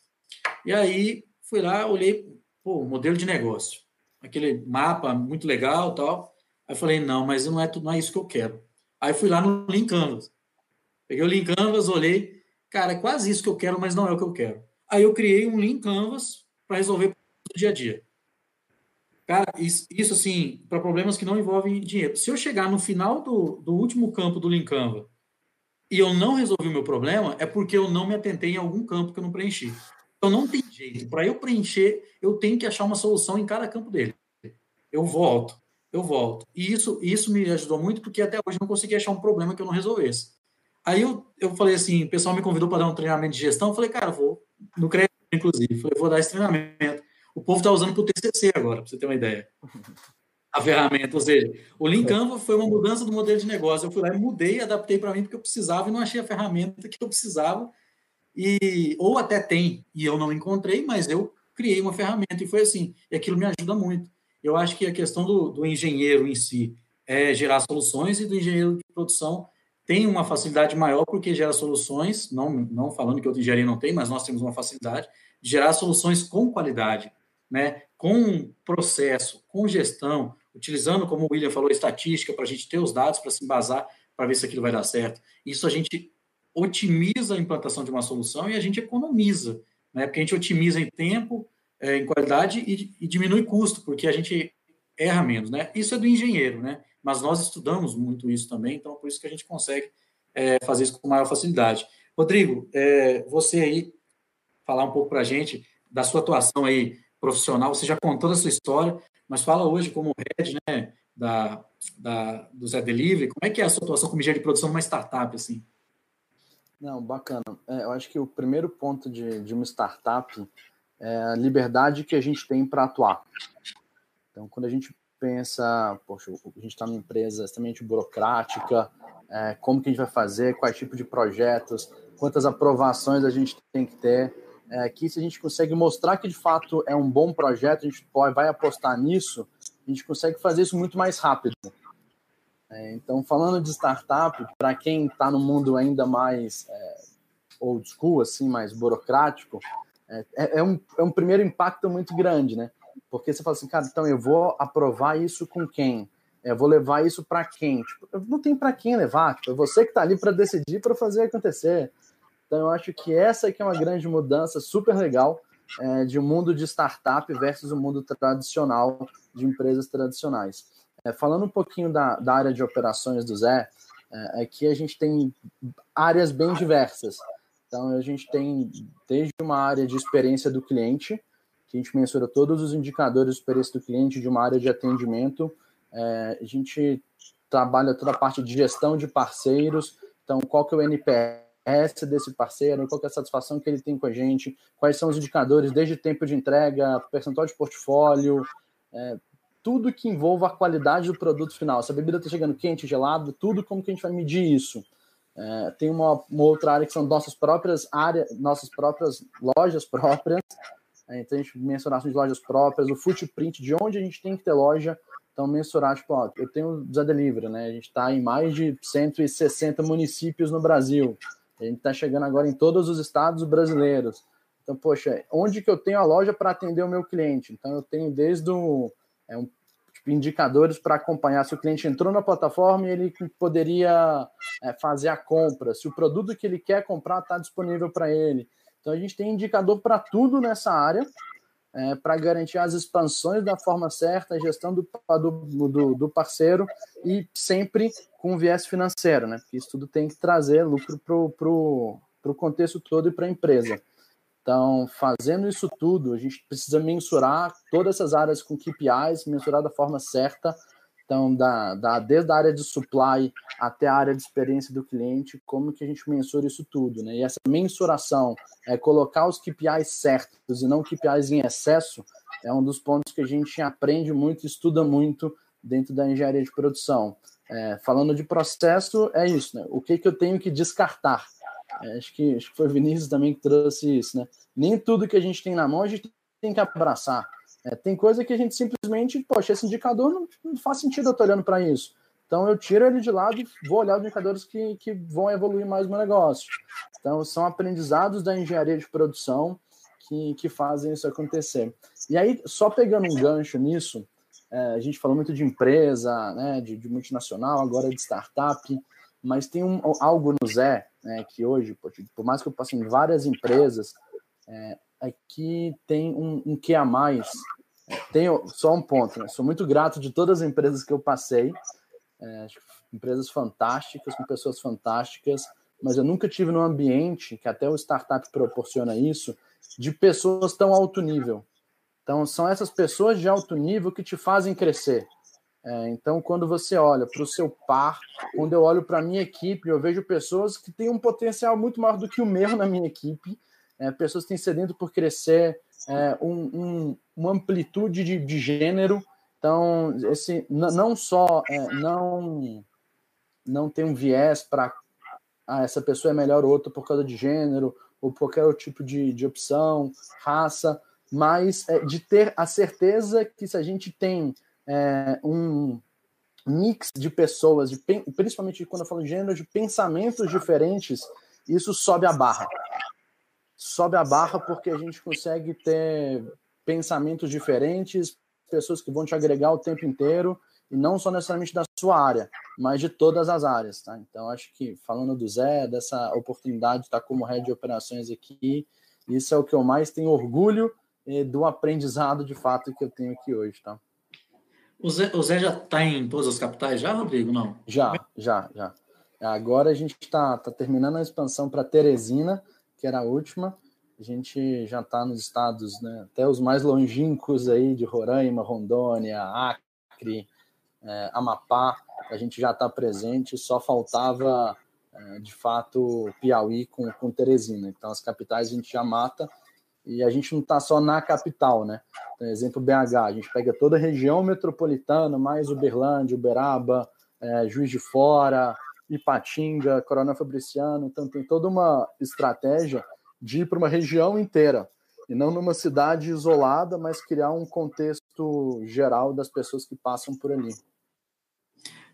E aí, fui lá, olhei, pô, modelo de negócio. Aquele mapa muito legal tal. Aí falei, não, mas não é, não é isso que eu quero. Aí fui lá no Lean Canvas. Peguei o Lean Canvas, olhei, cara, é quase isso que eu quero, mas não é o que eu quero. Aí eu criei um Lean Canvas para resolver o dia a dia. Cara, isso, isso assim, para problemas que não envolvem dinheiro. Se eu chegar no final do, do último campo do Canvas e eu não resolvi o meu problema, é porque eu não me atentei em algum campo que eu não preenchi. Então não tem jeito. Para eu preencher, eu tenho que achar uma solução em cada campo dele. Eu volto, eu volto. E isso, isso me ajudou muito porque até hoje eu não consegui achar um problema que eu não resolvesse. Aí eu, eu falei assim, o pessoal me convidou para dar um treinamento de gestão, eu falei, cara, vou, no crédito, inclusive, falei, vou dar esse treinamento. O povo está usando para o TCC agora, para você ter uma ideia. A ferramenta, ou seja, o Lean Canva foi uma mudança do modelo de negócio. Eu fui lá e mudei, adaptei para mim porque eu precisava e não achei a ferramenta que eu precisava. E, ou até tem, e eu não encontrei, mas eu criei uma ferramenta e foi assim. E aquilo me ajuda muito. Eu acho que a questão do, do engenheiro em si é gerar soluções e do engenheiro de produção tem uma facilidade maior porque gera soluções, não, não falando que outra engenharia não tem, mas nós temos uma facilidade de gerar soluções com qualidade, né? com processo, com gestão, utilizando, como o William falou, estatística para a gente ter os dados para se embasar para ver se aquilo vai dar certo. Isso a gente otimiza a implantação de uma solução e a gente economiza, né? porque a gente otimiza em tempo, é, em qualidade e, e diminui custo, porque a gente erra menos. Né? Isso é do engenheiro, né? mas nós estudamos muito isso também, então por isso que a gente consegue é, fazer isso com maior facilidade. Rodrigo, é, você aí, falar um pouco para a gente da sua atuação aí profissional, você já contou a sua história, mas fala hoje como head né, da, da, do Zé Delivery, como é que é a sua atuação como engenheiro de produção numa startup, assim? Não, bacana. É, eu acho que o primeiro ponto de, de uma startup é a liberdade que a gente tem para atuar. Então, quando a gente pensa, poxa, a gente está numa empresa extremamente burocrática, é, como que a gente vai fazer, quais tipos de projetos, quantas aprovações a gente tem que ter, é, que se a gente consegue mostrar que de fato é um bom projeto, a gente pode, vai apostar nisso, a gente consegue fazer isso muito mais rápido. É, então, falando de startup, para quem está no mundo ainda mais é, old school, assim, mais burocrático, é, é, é, um, é um primeiro impacto muito grande, né? Porque você fala assim, cara, então eu vou aprovar isso com quem? Eu vou levar isso para quem? Tipo, não tem para quem levar. Tipo, é você que está ali para decidir, para fazer acontecer. Então eu acho que essa aqui é uma grande mudança super legal é, de um mundo de startup versus o um mundo tradicional de empresas tradicionais. É, falando um pouquinho da, da, área de operações do Zé, é, aqui a gente tem áreas bem diversas. Então, a gente tem desde uma área de experiência do cliente, que a gente mensura todos os indicadores de experiência do cliente, de uma área de atendimento. É, a gente trabalha toda a parte de gestão de parceiros. Então, qual que é o NPS desse parceiro, qual é a satisfação que ele tem com a gente, quais são os indicadores, desde tempo de entrega, percentual de portfólio, é, tudo que envolva a qualidade do produto final. Se a bebida está chegando quente, gelado, tudo como que a gente vai medir isso. É, tem uma, uma, outra área que são nossas próprias áreas, nossas próprias lojas próprias. É, então a gente mensurar as lojas próprias, o footprint de onde a gente tem que ter loja. Então mensurar, tipo, ó, eu tenho Zé Delivery, né? A gente está em mais de 160 municípios no Brasil. A gente está chegando agora em todos os estados brasileiros. Então, poxa, onde que eu tenho a loja para atender o meu cliente? Então eu tenho desde o é um tipo, indicadores para acompanhar se o cliente entrou na plataforma e ele poderia é, fazer a compra, se o produto que ele quer comprar está disponível para ele. Então a gente tem indicador para tudo nessa área, é, para garantir as expansões da forma certa, a gestão do, do, do, parceiro e sempre com viés financeiro, né? Porque isso tudo tem que trazer lucro para o contexto todo e para a empresa. Então, fazendo isso tudo, a gente precisa mensurar todas essas áreas com KPIs, mensurar da forma certa. Então, da, da, desde a área de supply até a área de experiência do cliente, como que a gente mensura isso tudo, né? E essa mensuração, é colocar os KPIs certos e não KPIs em excesso, é um dos pontos que a gente aprende muito, estuda muito dentro da engenharia de produção. É, falando de processo, é isso, né? O que, que eu tenho que descartar? É, acho, que, acho que foi o Vinícius também que trouxe isso, né? Nem tudo que a gente tem na mão a gente tem que abraçar. É, tem coisa que a gente simplesmente, poxa, esse indicador não, não faz sentido eu estar olhando para isso. Então eu tiro ele de lado e vou olhar os indicadores que, que vão evoluir mais o meu negócio. Então são aprendizados da engenharia de produção que, que fazem isso acontecer. E aí, só pegando um gancho nisso, é, a gente falou muito de empresa, né, de, de multinacional, agora de startup, mas tem um, algo no Zé né, que hoje, por mais que eu passe em várias empresas, é, aqui tem um, um que a mais. Tenho só um ponto, né? sou muito grato de todas as empresas que eu passei, é, empresas fantásticas, com pessoas fantásticas, mas eu nunca tive num ambiente, que até o startup proporciona isso, de pessoas tão alto nível. Então, são essas pessoas de alto nível que te fazem crescer. É, então, quando você olha para o seu par, quando eu olho para a minha equipe, eu vejo pessoas que têm um potencial muito maior do que o meu na minha equipe, é, pessoas que têm sedento por crescer, é, um, um, uma amplitude de, de, gênero. Então, esse não só é, não não tem um viés para ah, essa pessoa é melhor ou outra por causa de gênero ou qualquer outro tipo de, de opção, raça, mas é, de ter a certeza que se a gente tem é, um mix de pessoas, de, principalmente quando eu falo de gênero, de pensamentos diferentes, isso sobe a barra. Sobe a barra porque a gente consegue ter pensamentos diferentes, pessoas que vão te agregar o tempo inteiro, e não só necessariamente da sua área, mas de todas as áreas, tá? Então, acho que falando do Zé, dessa oportunidade de estar como head de operações aqui, isso é o que eu mais tenho orgulho do aprendizado de fato que eu tenho aqui hoje, tá? O Zé, o Zé já está em todas as capitais já, Rodrigo? Não? Já, já, já. Agora a gente está tá terminando a expansão para Teresina, que era a última. A gente já está nos estados, né, até os mais longínquos aí de Roraima, Rondônia, Acre, é, Amapá. A gente já está presente, só faltava, é, de fato, Piauí com, com Teresina. Então, as capitais a gente já mata e a gente não está só na capital, né? Por exemplo, BH, a gente pega toda a região metropolitana, mais Uberlândia, Uberaba, é, Juiz de Fora, Ipatinga, Coronel Fabriciano, então tem toda uma estratégia de ir para uma região inteira e não numa cidade isolada, mas criar um contexto geral das pessoas que passam por ali.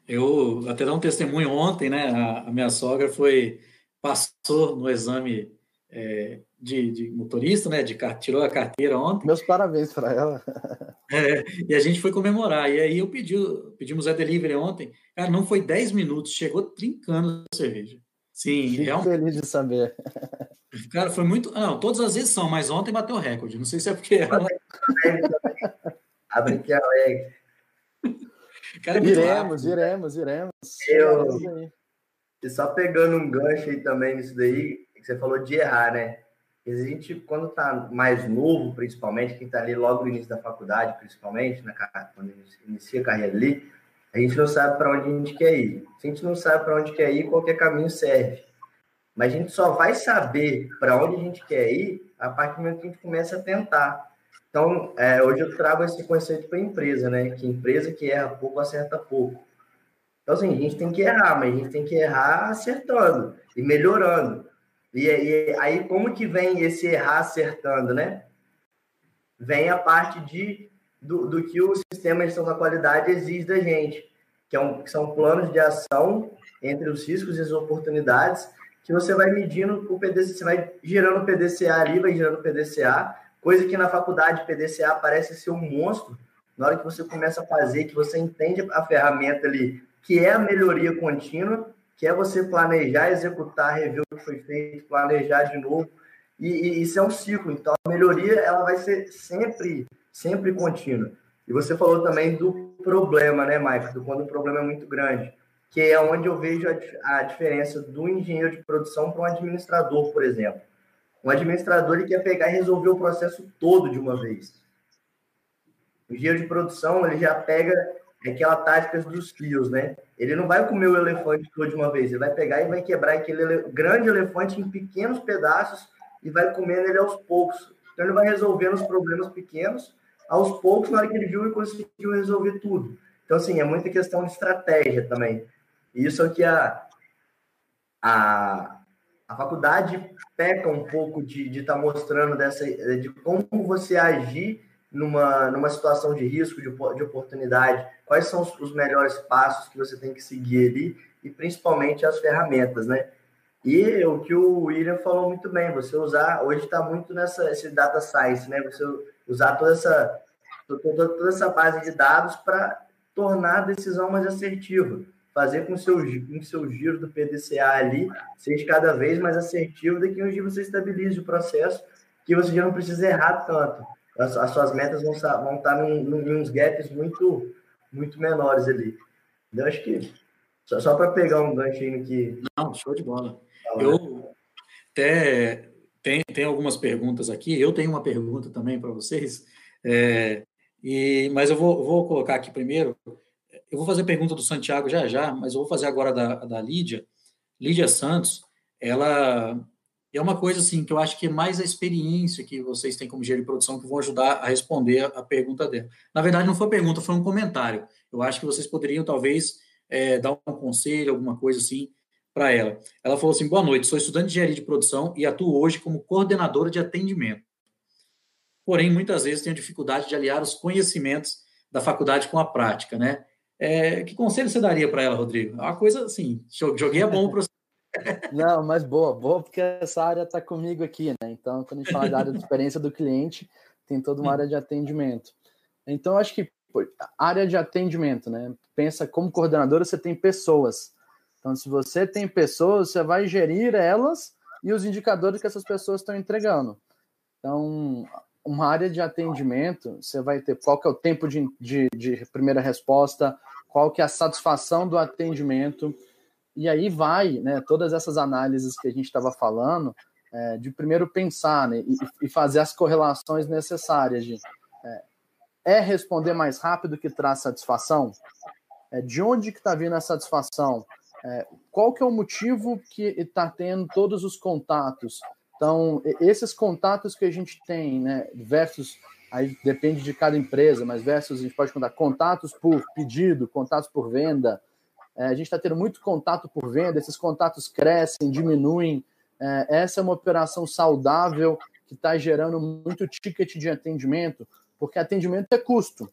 Eu até dar um testemunho ontem, né? A minha sogra foi passou no exame é, de, de, motorista, né? De tirou a carteira ontem. Meus parabéns para ela. É, e a gente foi comemorar. E aí eu pedi, pedimos a delivery ontem. Cara, não foi 10 minutos, chegou trincando a cerveja. Sim, Fico realmente. feliz de saber. Cara, foi muito. Não, todas as vezes são, mas ontem bateu o recorde. Não sei se é porque. Ela... Abre que alegre. Cara, é iremos, iremos, iremos, Eu... E só pegando um gancho aí também nisso daí, você falou de errar, né? A gente, quando está mais novo, principalmente, quem está ali logo no início da faculdade, principalmente, na, quando inicia a carreira ali, a gente não sabe para onde a gente quer ir. Se a gente não sabe para onde quer ir, qualquer caminho serve. Mas a gente só vai saber para onde a gente quer ir a partir do momento que a gente começa a tentar. Então, é, hoje eu trago esse conceito para a empresa, né? Que empresa que erra pouco acerta pouco. Então, assim, a gente tem que errar, mas a gente tem que errar acertando e melhorando. E, e aí, como que vem esse errar acertando, né? Vem a parte de, do, do que o sistema de gestão da qualidade exige da gente, que, é um, que são planos de ação entre os riscos e as oportunidades, que você vai medindo o PDCA, você vai girando o PDCA ali, vai girando o PDCA, coisa que na faculdade PDCA parece ser um monstro. Na hora que você começa a fazer, que você entende a ferramenta ali, que é a melhoria contínua, que é você planejar, executar, rever o que foi feito, planejar de novo. E, e, isso é um ciclo. Então, a melhoria ela vai ser sempre, sempre contínua. E você falou também do problema, né, Michael? Do quando o problema é muito grande, que é onde eu vejo a, a diferença do engenheiro de produção para um administrador, por exemplo. Um administrador ele quer pegar e resolver o processo todo de uma vez. O engenheiro de produção ele já pega é aquela tática dos fios, né? Ele não vai comer o elefante todo de uma vez, ele vai pegar e vai quebrar aquele ele... grande elefante em pequenos pedaços e vai comendo ele aos poucos. Então ele vai resolvendo os problemas pequenos aos poucos, na hora que ele viu e conseguiu resolver tudo. Então, assim, é muita questão de estratégia também. Isso é que a, a, a faculdade peca um pouco de estar tá mostrando dessa, de como você agir numa, numa situação de risco, de, de oportunidade, quais são os, os, melhores passos que você tem que seguir ali e principalmente as ferramentas, né? E o que o William falou muito bem, você usar, hoje está muito nessa esse data science, né? Você usar toda essa, toda, toda essa base de dados para tornar a decisão mais assertiva, fazer com seu, com seu giro do PDCA ali seja cada vez mais assertivo, daqui a um dia você estabilize o processo, que você já não precisa errar tanto as, as suas metas vão, vão estar num, num, uns gaps muito, muito menores ali. Então, acho que só, só para pegar um gancho aí no que. Não, show de bola. Eu até tem, tem algumas perguntas aqui. Eu tenho uma pergunta também para vocês, é, e, mas eu vou, vou colocar aqui primeiro. Eu vou fazer pergunta do Santiago já já, mas eu vou fazer agora da, da Lídia. Lídia Santos, ela é uma coisa assim que eu acho que é mais a experiência que vocês têm como engenheiro de produção que vão ajudar a responder a pergunta dela. Na verdade, não foi pergunta, foi um comentário. Eu acho que vocês poderiam talvez é, dar um conselho, alguma coisa assim para ela. Ela falou assim: boa noite, sou estudante de engenharia de produção e atuo hoje como coordenadora de atendimento. Porém, muitas vezes tenho dificuldade de aliar os conhecimentos da faculdade com a prática, né? É, que conselho você daria para ela, Rodrigo? É uma coisa assim, joguei a bomba para não, mas boa, boa, porque essa área está comigo aqui, né? Então, quando a gente fala da área de experiência do cliente, tem toda uma área de atendimento. Então, acho que pô, área de atendimento, né? Pensa como coordenadora, você tem pessoas. Então, se você tem pessoas, você vai gerir elas e os indicadores que essas pessoas estão entregando. Então, uma área de atendimento, você vai ter qual que é o tempo de, de, de primeira resposta, qual que é a satisfação do atendimento, e aí vai, né, todas essas análises que a gente estava falando, é, de primeiro pensar né, e, e, fazer as correlações necessárias de é, é responder mais rápido que traz satisfação? É, de onde que está vindo a satisfação? É, qual que é o motivo que está tendo todos os contatos? Então, esses contatos que a gente tem, né, versus, aí depende de cada empresa, mas versus a gente pode contar contatos por pedido, contatos por venda, é, a gente está tendo muito contato por venda, esses contatos crescem, diminuem. É, essa é uma operação saudável que está gerando muito ticket de atendimento, porque atendimento é custo.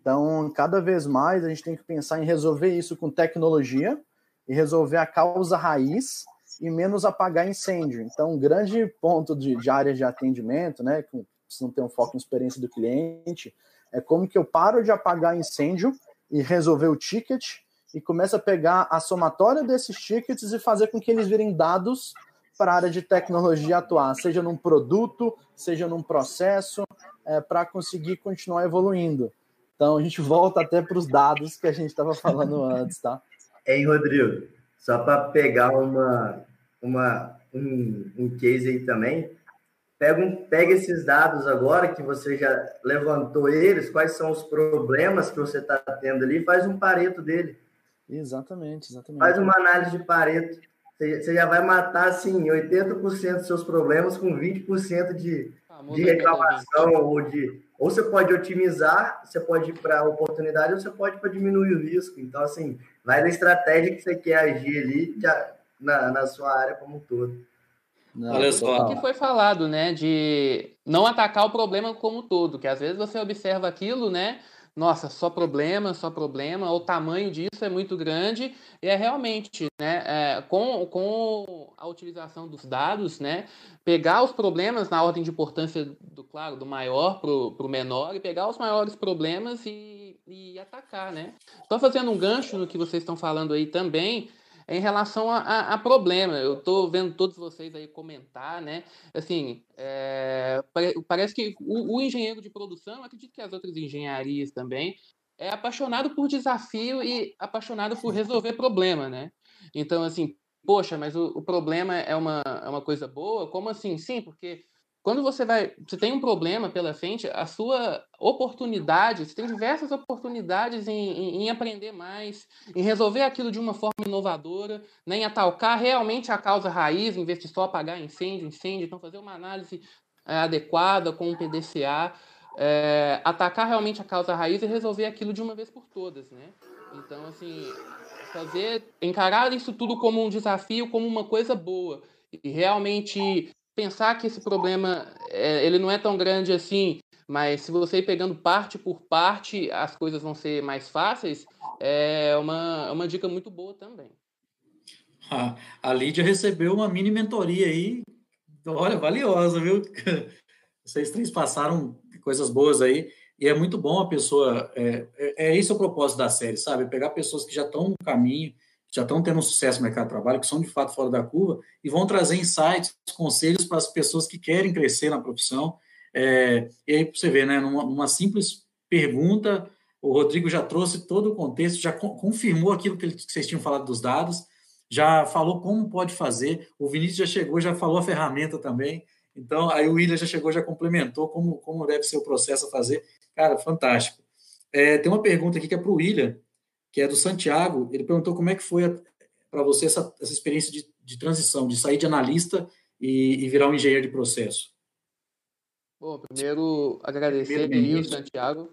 Então, cada vez mais a gente tem que pensar em resolver isso com tecnologia e resolver a causa raiz e menos apagar incêndio. Então, um grande ponto de, de área de atendimento, né, que se não tem um foco em experiência do cliente, é como que eu paro de apagar incêndio e resolver o ticket e começa a pegar a somatória desses tickets e fazer com que eles virem dados para a área de tecnologia atuar, seja num produto, seja num processo, é, para conseguir continuar evoluindo. Então a gente volta até para os dados que a gente estava falando antes, tá? Ei, Rodrigo, só para pegar uma, uma, um, um case aí também. Pega, um, pega esses dados agora que você já levantou eles, quais são os problemas que você está tendo ali, faz um pareto dele. Exatamente, exatamente. Faz uma análise de pareto. Você já vai matar, assim, 80% dos seus problemas com 20% de, de reclamação ou de... Ou você pode otimizar, você pode ir para oportunidade, ou você pode para diminuir o risco. Então, assim, vai na estratégia que você quer agir ali na, na sua área como um todo. Não, Olha só. O que foi falado, né, de não atacar o problema como um todo, que às vezes você observa aquilo, né, nossa, só problema, só problema, o tamanho disso é muito grande, e é realmente, né, é, com, com a utilização dos dados, né, pegar os problemas na ordem de importância, do claro, do maior para o menor, e pegar os maiores problemas e, e atacar, né. Só fazendo um gancho no que vocês estão falando aí também, em relação a, a, a problema. Eu estou vendo todos vocês aí comentar, né? Assim, é, parece que o, o, engenheiro de produção, acredito que as outras engenharias também, é apaixonado por desafio e apaixonado por resolver problema, né? Então, assim, poxa, mas o, o problema é uma, é uma coisa boa? Como assim? Sim, porque quando você vai, você tem um problema pela frente, a sua oportunidade, você tem diversas oportunidades em, em, em aprender mais, em resolver aquilo de uma forma inovadora, né, em atacar realmente a causa raiz, em vez de só apagar incêndio, incêndio, então fazer uma análise é, adequada com o PDCA, é, atacar realmente a causa raiz e resolver aquilo de uma vez por todas, né? Então, assim, fazer, encarar isso tudo como um desafio, como uma coisa boa e realmente pensar que esse problema é, ele não é tão grande assim, mas se você ir pegando parte por parte, as coisas vão ser mais fáceis, é uma, é uma dica muito boa também. A, a Lídia recebeu uma mini mentoria aí, olha, valiosa, viu? Vocês três passaram coisas boas aí, e é muito bom a pessoa. É, é, é esse o propósito da série, sabe? Pegar pessoas que já estão no caminho, já estão tendo um sucesso no mercado de trabalho, que são de fato fora da curva, e vão trazer insights, conselhos para as pessoas que querem crescer na profissão. É, e aí você vê, né, numa, numa, simples pergunta, o Rodrigo já trouxe todo o contexto, já confirmou aquilo que, ele, que vocês tinham falado dos dados, já falou como pode fazer, o Vinícius já chegou, já falou a ferramenta também, então aí o William já chegou, já complementou como, como deve ser o processo a fazer. Cara, fantástico. É, tem uma pergunta aqui que é para o William, que é do Santiago. Ele perguntou como é que foi para você essa, essa experiência de, de, transição, de sair de analista e, e virar um engenheiro de processo. Bom, primeiro agradecer aí o Santiago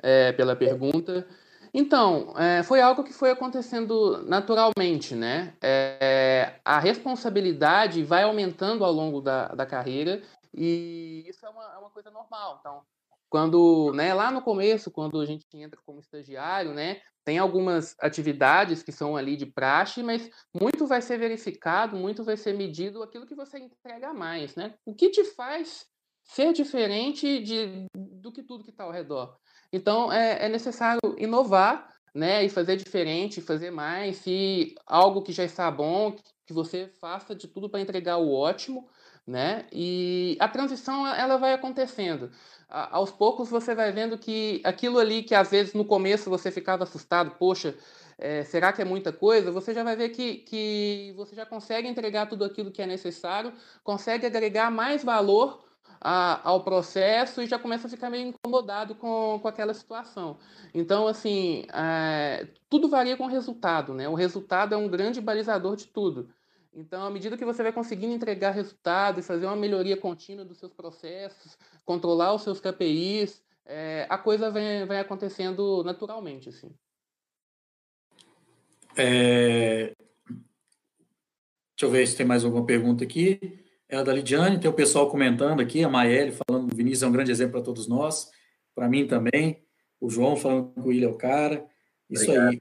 é, pela pergunta. Então, é, foi algo que foi acontecendo naturalmente, né? É, a responsabilidade vai aumentando ao longo da, da carreira e isso é uma, é uma coisa normal. Então, quando, né, lá no começo, quando a gente entra como estagiário, né, tem algumas atividades que são ali de praxe, mas muito vai ser verificado, muito vai ser medido aquilo que você entrega mais, né? O que te faz ser diferente de, do que tudo que está ao redor. Então, é, é necessário inovar, né, e fazer diferente, fazer mais, e algo que já está bom, que você faça de tudo para entregar o ótimo, né? E a transição ela vai acontecendo. aos poucos você vai vendo que aquilo ali que às vezes no começo você ficava assustado, poxa, é, será que é muita coisa? Você já vai ver que, que você já consegue entregar tudo aquilo que é necessário, consegue agregar mais valor a, ao processo e já começa a ficar meio incomodado com, com aquela situação. Então, assim, é, tudo varia com o resultado, né? O resultado é um grande balizador de tudo. Então, à medida que você vai conseguindo entregar resultados, fazer uma melhoria contínua dos seus processos, controlar os seus KPIs, é, a coisa vem, vem acontecendo naturalmente, assim. É... Deixa eu ver se tem mais alguma pergunta aqui. É a da Lidiane, tem o pessoal comentando aqui, a Maelle falando o Vinícius é um grande exemplo para todos nós, para mim também, o João falando que o William é o cara. Isso Obrigado. aí.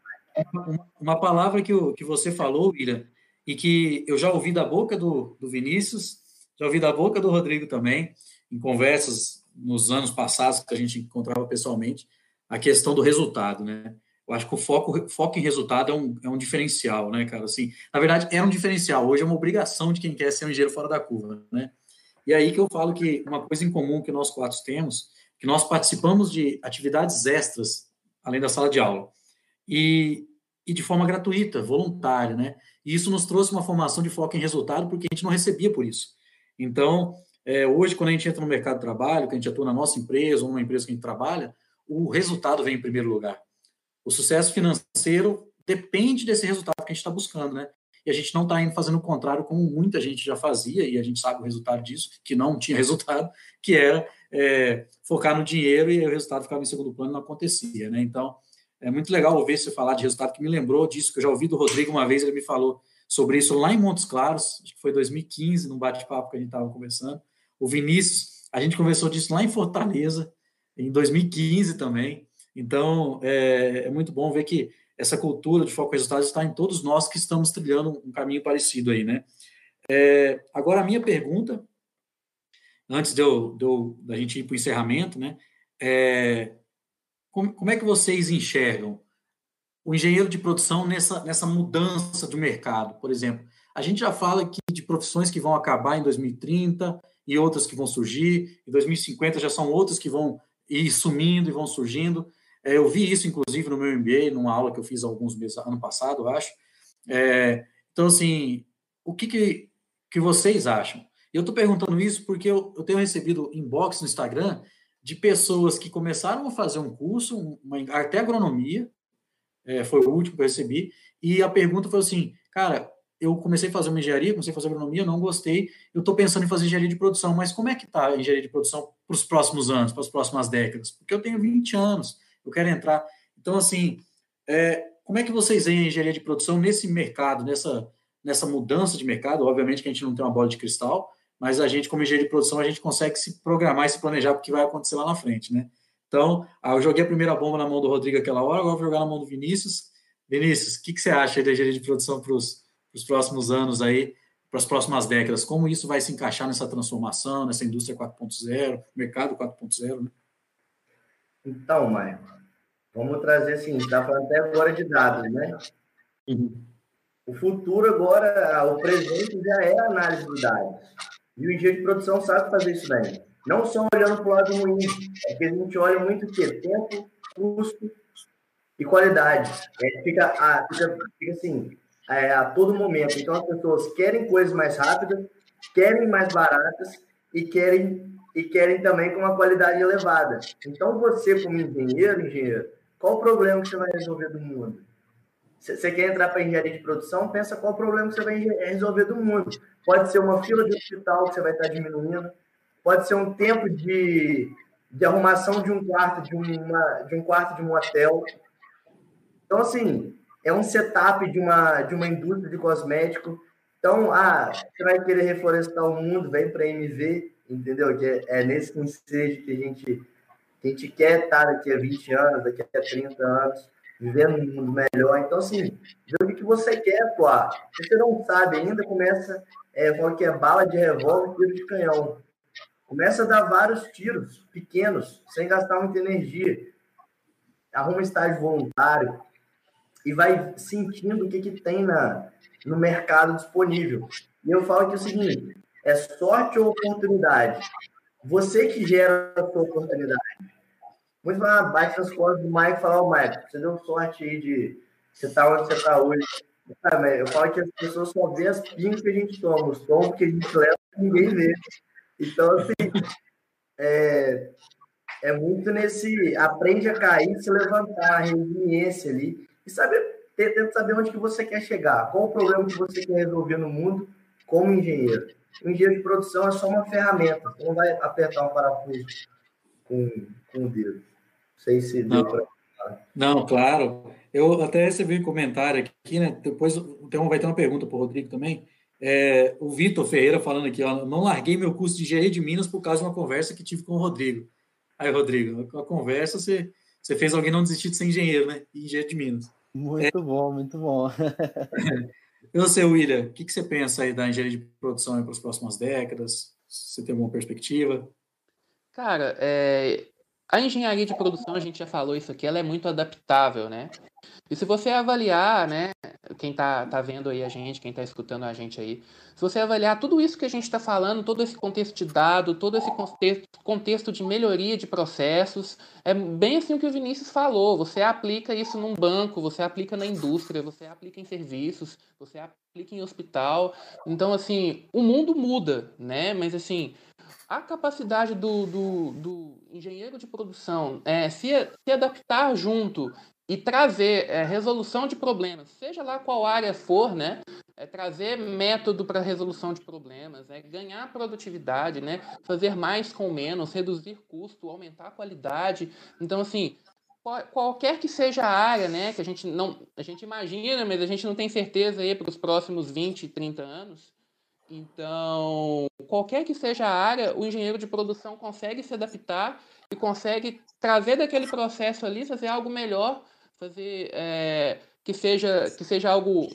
Uma, uma palavra que, o, que você falou, William, e que eu já ouvi da boca do, do Vinícius, já ouvi da boca do Rodrigo também, em conversas nos anos passados que a gente encontrava pessoalmente, a questão do resultado, né? Eu acho que o foco, foco em resultado é um, é um diferencial, né, cara? Assim, na verdade, é um diferencial. Hoje é uma obrigação de quem quer ser um engenheiro fora da curva, né? E aí que eu falo que uma coisa em comum que nós quatro temos, que nós participamos de atividades extras, além da sala de aula, e, e de forma gratuita, voluntária, né? E isso nos trouxe uma formação de foco em resultado, porque a gente não recebia por isso. Então, é, hoje, quando a gente entra no mercado de trabalho, que a gente atua na nossa empresa ou numa empresa que a gente trabalha, o resultado vem em primeiro lugar. O sucesso financeiro depende desse resultado que a gente está buscando, né? E a gente não está indo fazendo o contrário, como muita gente já fazia, e a gente sabe o resultado disso, que não tinha resultado, que era é, focar no dinheiro e o resultado ficava em segundo plano não acontecia, né? Então, é muito legal ouvir você falar de resultado, que me lembrou disso, que eu já ouvi do Rodrigo uma vez, ele me falou sobre isso lá em Montes Claros, acho que foi 2015, num bate-papo que a gente estava conversando. O Vinícius, a gente conversou disso lá em Fortaleza, em 2015 também. Então, é, é muito bom ver que essa cultura de foco em resultados está em todos nós que estamos trilhando um caminho parecido aí, né? É, agora, a minha pergunta, antes de eu, de eu da gente ir para o encerramento, né? É, como, como é que vocês enxergam o engenheiro de produção nessa, nessa mudança do mercado? Por exemplo, a gente já fala aqui de profissões que vão acabar em 2030 e outras que vão surgir, em 2050 já são outras que vão ir sumindo e vão surgindo. É, eu vi isso, inclusive, no meu MBA, numa aula que eu fiz alguns meses, ano passado, eu acho. É, então, assim, o que, que, que vocês acham? Eu estou perguntando isso porque eu, eu, tenho recebido inbox no Instagram de pessoas que começaram a fazer um curso, uma, até agronomia, é, foi o último que eu recebi, e a pergunta foi assim, cara, eu comecei a fazer uma engenharia, comecei a fazer agronomia, não gostei, eu estou pensando em fazer engenharia de produção, mas como é que está a engenharia de produção para os próximos anos, para as próximas décadas? Porque eu tenho 20 anos, eu quero entrar. Então, assim, é, como é que vocês veem a engenharia de produção nesse mercado, nessa, nessa mudança de mercado? Obviamente que a gente não tem uma bola de cristal, mas a gente, como engenheiro de produção, a gente consegue se programar e se planejar para o que vai acontecer lá na frente, né? Então, ah, eu joguei a primeira bomba na mão do Rodrigo aquela hora, agora vou jogar na mão do Vinícius. Vinícius, o que, que você acha da engenharia de produção para os próximos anos aí, para as próximas décadas? Como isso vai se encaixar nessa transformação, nessa indústria 4.0, mercado 4.0, né? Então, Maicon, vamos trazer assim, está falando até agora de dados, né? Uhum. O futuro agora, o presente já é a análise de dados. E o engenheiro de produção sabe fazer isso bem. Não só olhando para o lado ruim, é que a gente olha muito o quê? Tempo, custo e qualidade. É, fica, a, fica, fica assim, é, a todo momento. Então, as pessoas querem coisas mais rápidas, querem mais baratas e querem e querem também com uma qualidade elevada. Então, você, como engenheiro, engenheiro, qual o problema que você vai resolver do mundo? Você quer entrar para engenharia de produção, pensa qual problema você vai resolver do mundo. Pode ser uma fila de hospital que você vai estar diminuindo, pode ser um tempo de, de arrumação de um quarto de, uma, de um quarto de um hotel. Então, assim, é um setup de uma, de uma indústria de cosmético. Então, ah, você vai querer reflorestar o mundo, vem para a MV, entendeu? Que é, é nesse ensejo que a gente, que a gente quer estar daqui a 20 anos, daqui a 30 anos, vivendo um mundo melhor. Então, assim, ver o que você quer atuar. Se você não sabe ainda, começa, é, fala que é bala de revólver, tiro de canhão. Começa a dar vários tiros pequenos, sem gastar muita energia. Arruma um estágio voluntário e vai sentindo o que, que tem na, no mercado disponível. E eu falo que é o seguinte: é sorte ou oportunidade? Você que gera a sua oportunidade. Muito mais bate nas costas do Mike e falar, oh, Mike, você deu sorte aí de você tá onde você está hoje. eu falo que as pessoas só vêem as pingas que a gente toma, os tomos que a gente leva ninguém vê. Então, assim, é, é muito nesse aprende a cair, se levantar, resiliência ali, e saber, tenta saber onde que você quer chegar, qual o problema que você quer resolver no mundo como engenheiro. O engenheiro de produção é só uma ferramenta, você não vai apertar um parafuso com, com o dedo. Não sei se deu para. Não, claro. Eu até recebi um comentário aqui, né? Depois vai ter uma pergunta para o Rodrigo também. É, o Vitor Ferreira falando aqui, ó, não larguei meu curso de engenharia de Minas por causa de uma conversa que tive com o Rodrigo. Aí, Rodrigo, com a conversa você, você fez alguém não desistir de ser engenheiro, né? engenheiro de Minas. Muito é, bom, muito bom. Eu sei, William, o que, que você pensa aí da engenharia de produção para as próximas décadas? Você tem alguma perspectiva? Cara, é, a engenharia de produção, a gente já falou isso aqui, ela é muito adaptável, né? E se você avaliar, né, quem está tá vendo aí a gente, quem está escutando a gente aí, se você avaliar tudo isso que a gente está falando, todo esse contexto de dado, todo esse contexto, contexto de melhoria de processos, é bem assim o que o Vinícius falou. Você aplica isso num banco, você aplica na indústria, você aplica em serviços, você aplica em hospital. Então, assim, o mundo muda, né? Mas assim, a capacidade do, do, do engenheiro de produção é, se, se adaptar junto e trazer é, resolução de problemas, seja lá qual área for, né? É trazer método para resolução de problemas, é ganhar produtividade, né? Fazer mais com menos, reduzir custo, aumentar a qualidade. Então, assim, qualquer que seja a área, né? Que a gente não, a gente imagina, mas a gente não tem certeza aí para os próximos 20, 30 anos. Então, qualquer que seja a área, o engenheiro de produção consegue se adaptar e consegue trazer daquele processo ali, fazer algo melhor fazer é, que seja que seja algo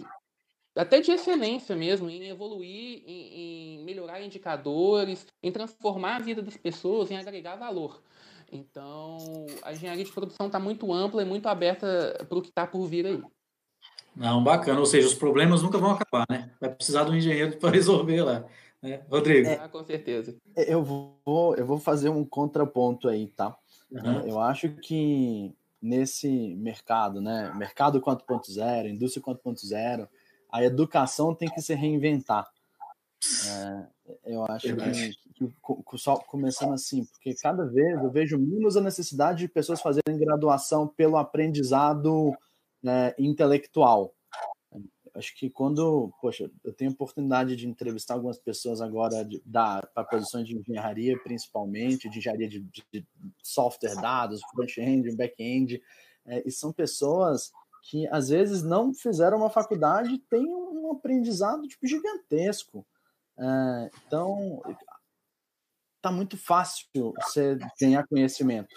até de excelência mesmo, em evoluir, em, em, melhorar indicadores, em transformar a vida das pessoas, em agregar valor. Então, a engenharia de produção está muito ampla e muito aberta para o que está por vir aí. Não, bacana. Ou seja, os problemas nunca vão acabar, né? Vai precisar de um engenheiro para resolver lá. Né? Rodrigo. É, ah, com certeza. Eu vou, eu vou fazer um contraponto aí, tá? Uhum. Eu acho que nesse mercado, né? Mercado 4.0, indústria 4.0, a educação tem que se reinventar. É, eu acho que, que, que, só começando assim, porque cada vez eu vejo menos a necessidade de pessoas fazerem graduação pelo aprendizado né, intelectual. Acho que quando, poxa, eu tenho oportunidade de entrevistar algumas pessoas agora para posições de engenharia, principalmente, de engenharia de, de software, dados, front-end, back-end, é, e são pessoas que às vezes não fizeram uma faculdade, têm um aprendizado tipo gigantesco. É, então, tá muito fácil você ganhar conhecimento.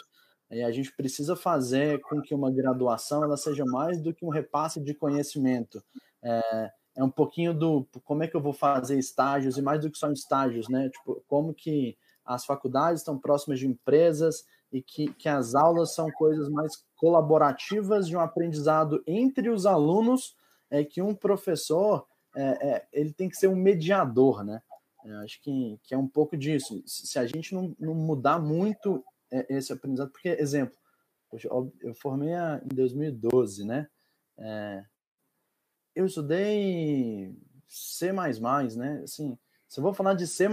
E a gente precisa fazer com que uma graduação ela seja mais do que um repasse de conhecimento. É, é um pouquinho do como é que eu vou fazer estágios e mais do que só estágios, né? Tipo, como que as faculdades estão próximas de empresas e que, que as aulas são coisas mais colaborativas de um aprendizado entre os alunos, é que um professor é, é, ele tem que ser um mediador, né? Eu acho que, que é um pouco disso. Se a gente não, não mudar muito é, esse aprendizado, porque, exemplo, eu formei em 2012, né? É, eu estudei C++, né? Assim, se eu vou falar de C++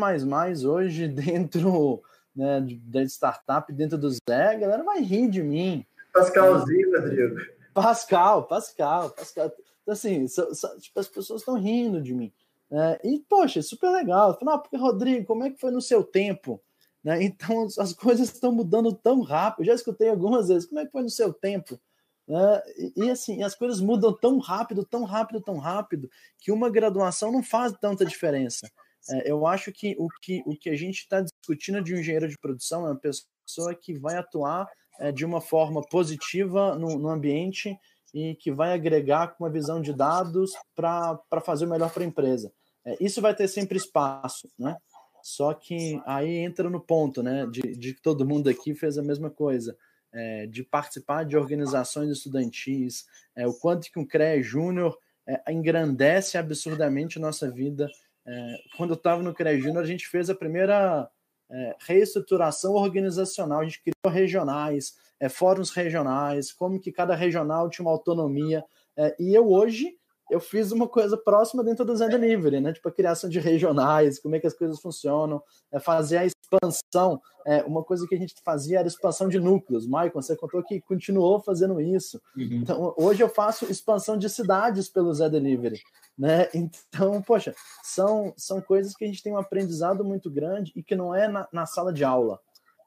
hoje dentro né, da startup, dentro do Zé, a galera vai rir de mim. Pascalzinho, Rodrigo. Pascal, Pascal, Pascal. Então, assim, so, so, tipo, as pessoas estão rindo de mim. Né? E, poxa, é super legal. Falo, ah, porque, Rodrigo, como é que foi no seu tempo? Né? Então, as coisas estão mudando tão rápido. Eu já escutei algumas vezes, como é que foi no seu tempo? Né? E, e, assim, as coisas mudam tão rápido, tão rápido, tão rápido, que uma graduação não faz tanta diferença. É, eu acho que o que, o que a gente está discutindo de um engenheiro de produção é uma pessoa que vai atuar é, de uma forma positiva no, no, ambiente e que vai agregar com uma visão de dados para fazer o melhor para a empresa. É, isso vai ter sempre espaço, né? Só que aí entra no ponto, né? De, de que todo mundo aqui fez a mesma coisa. É, de participar de organizações estudantis, é, o quanto que um CREA Júnior é, engrandece absurdamente nossa vida. É, quando eu estava no CREA Júnior, a gente fez a primeira é, reestruturação organizacional. A gente criou regionais, é, fóruns regionais, como que cada regional tinha uma autonomia. É, e eu hoje eu fiz uma coisa próxima dentro do Zen Delivery, né? Tipo a criação de regionais, como é que as coisas funcionam, é, fazer a expansão. É, uma coisa que a gente fazia era expansão de núcleos. Michael, você contou que continuou fazendo isso. Uhum. Então, hoje eu faço expansão de cidades pelo Zé Delivery. Né? Então, poxa, são, são coisas que a gente tem um aprendizado muito grande e que não é na, na sala de aula.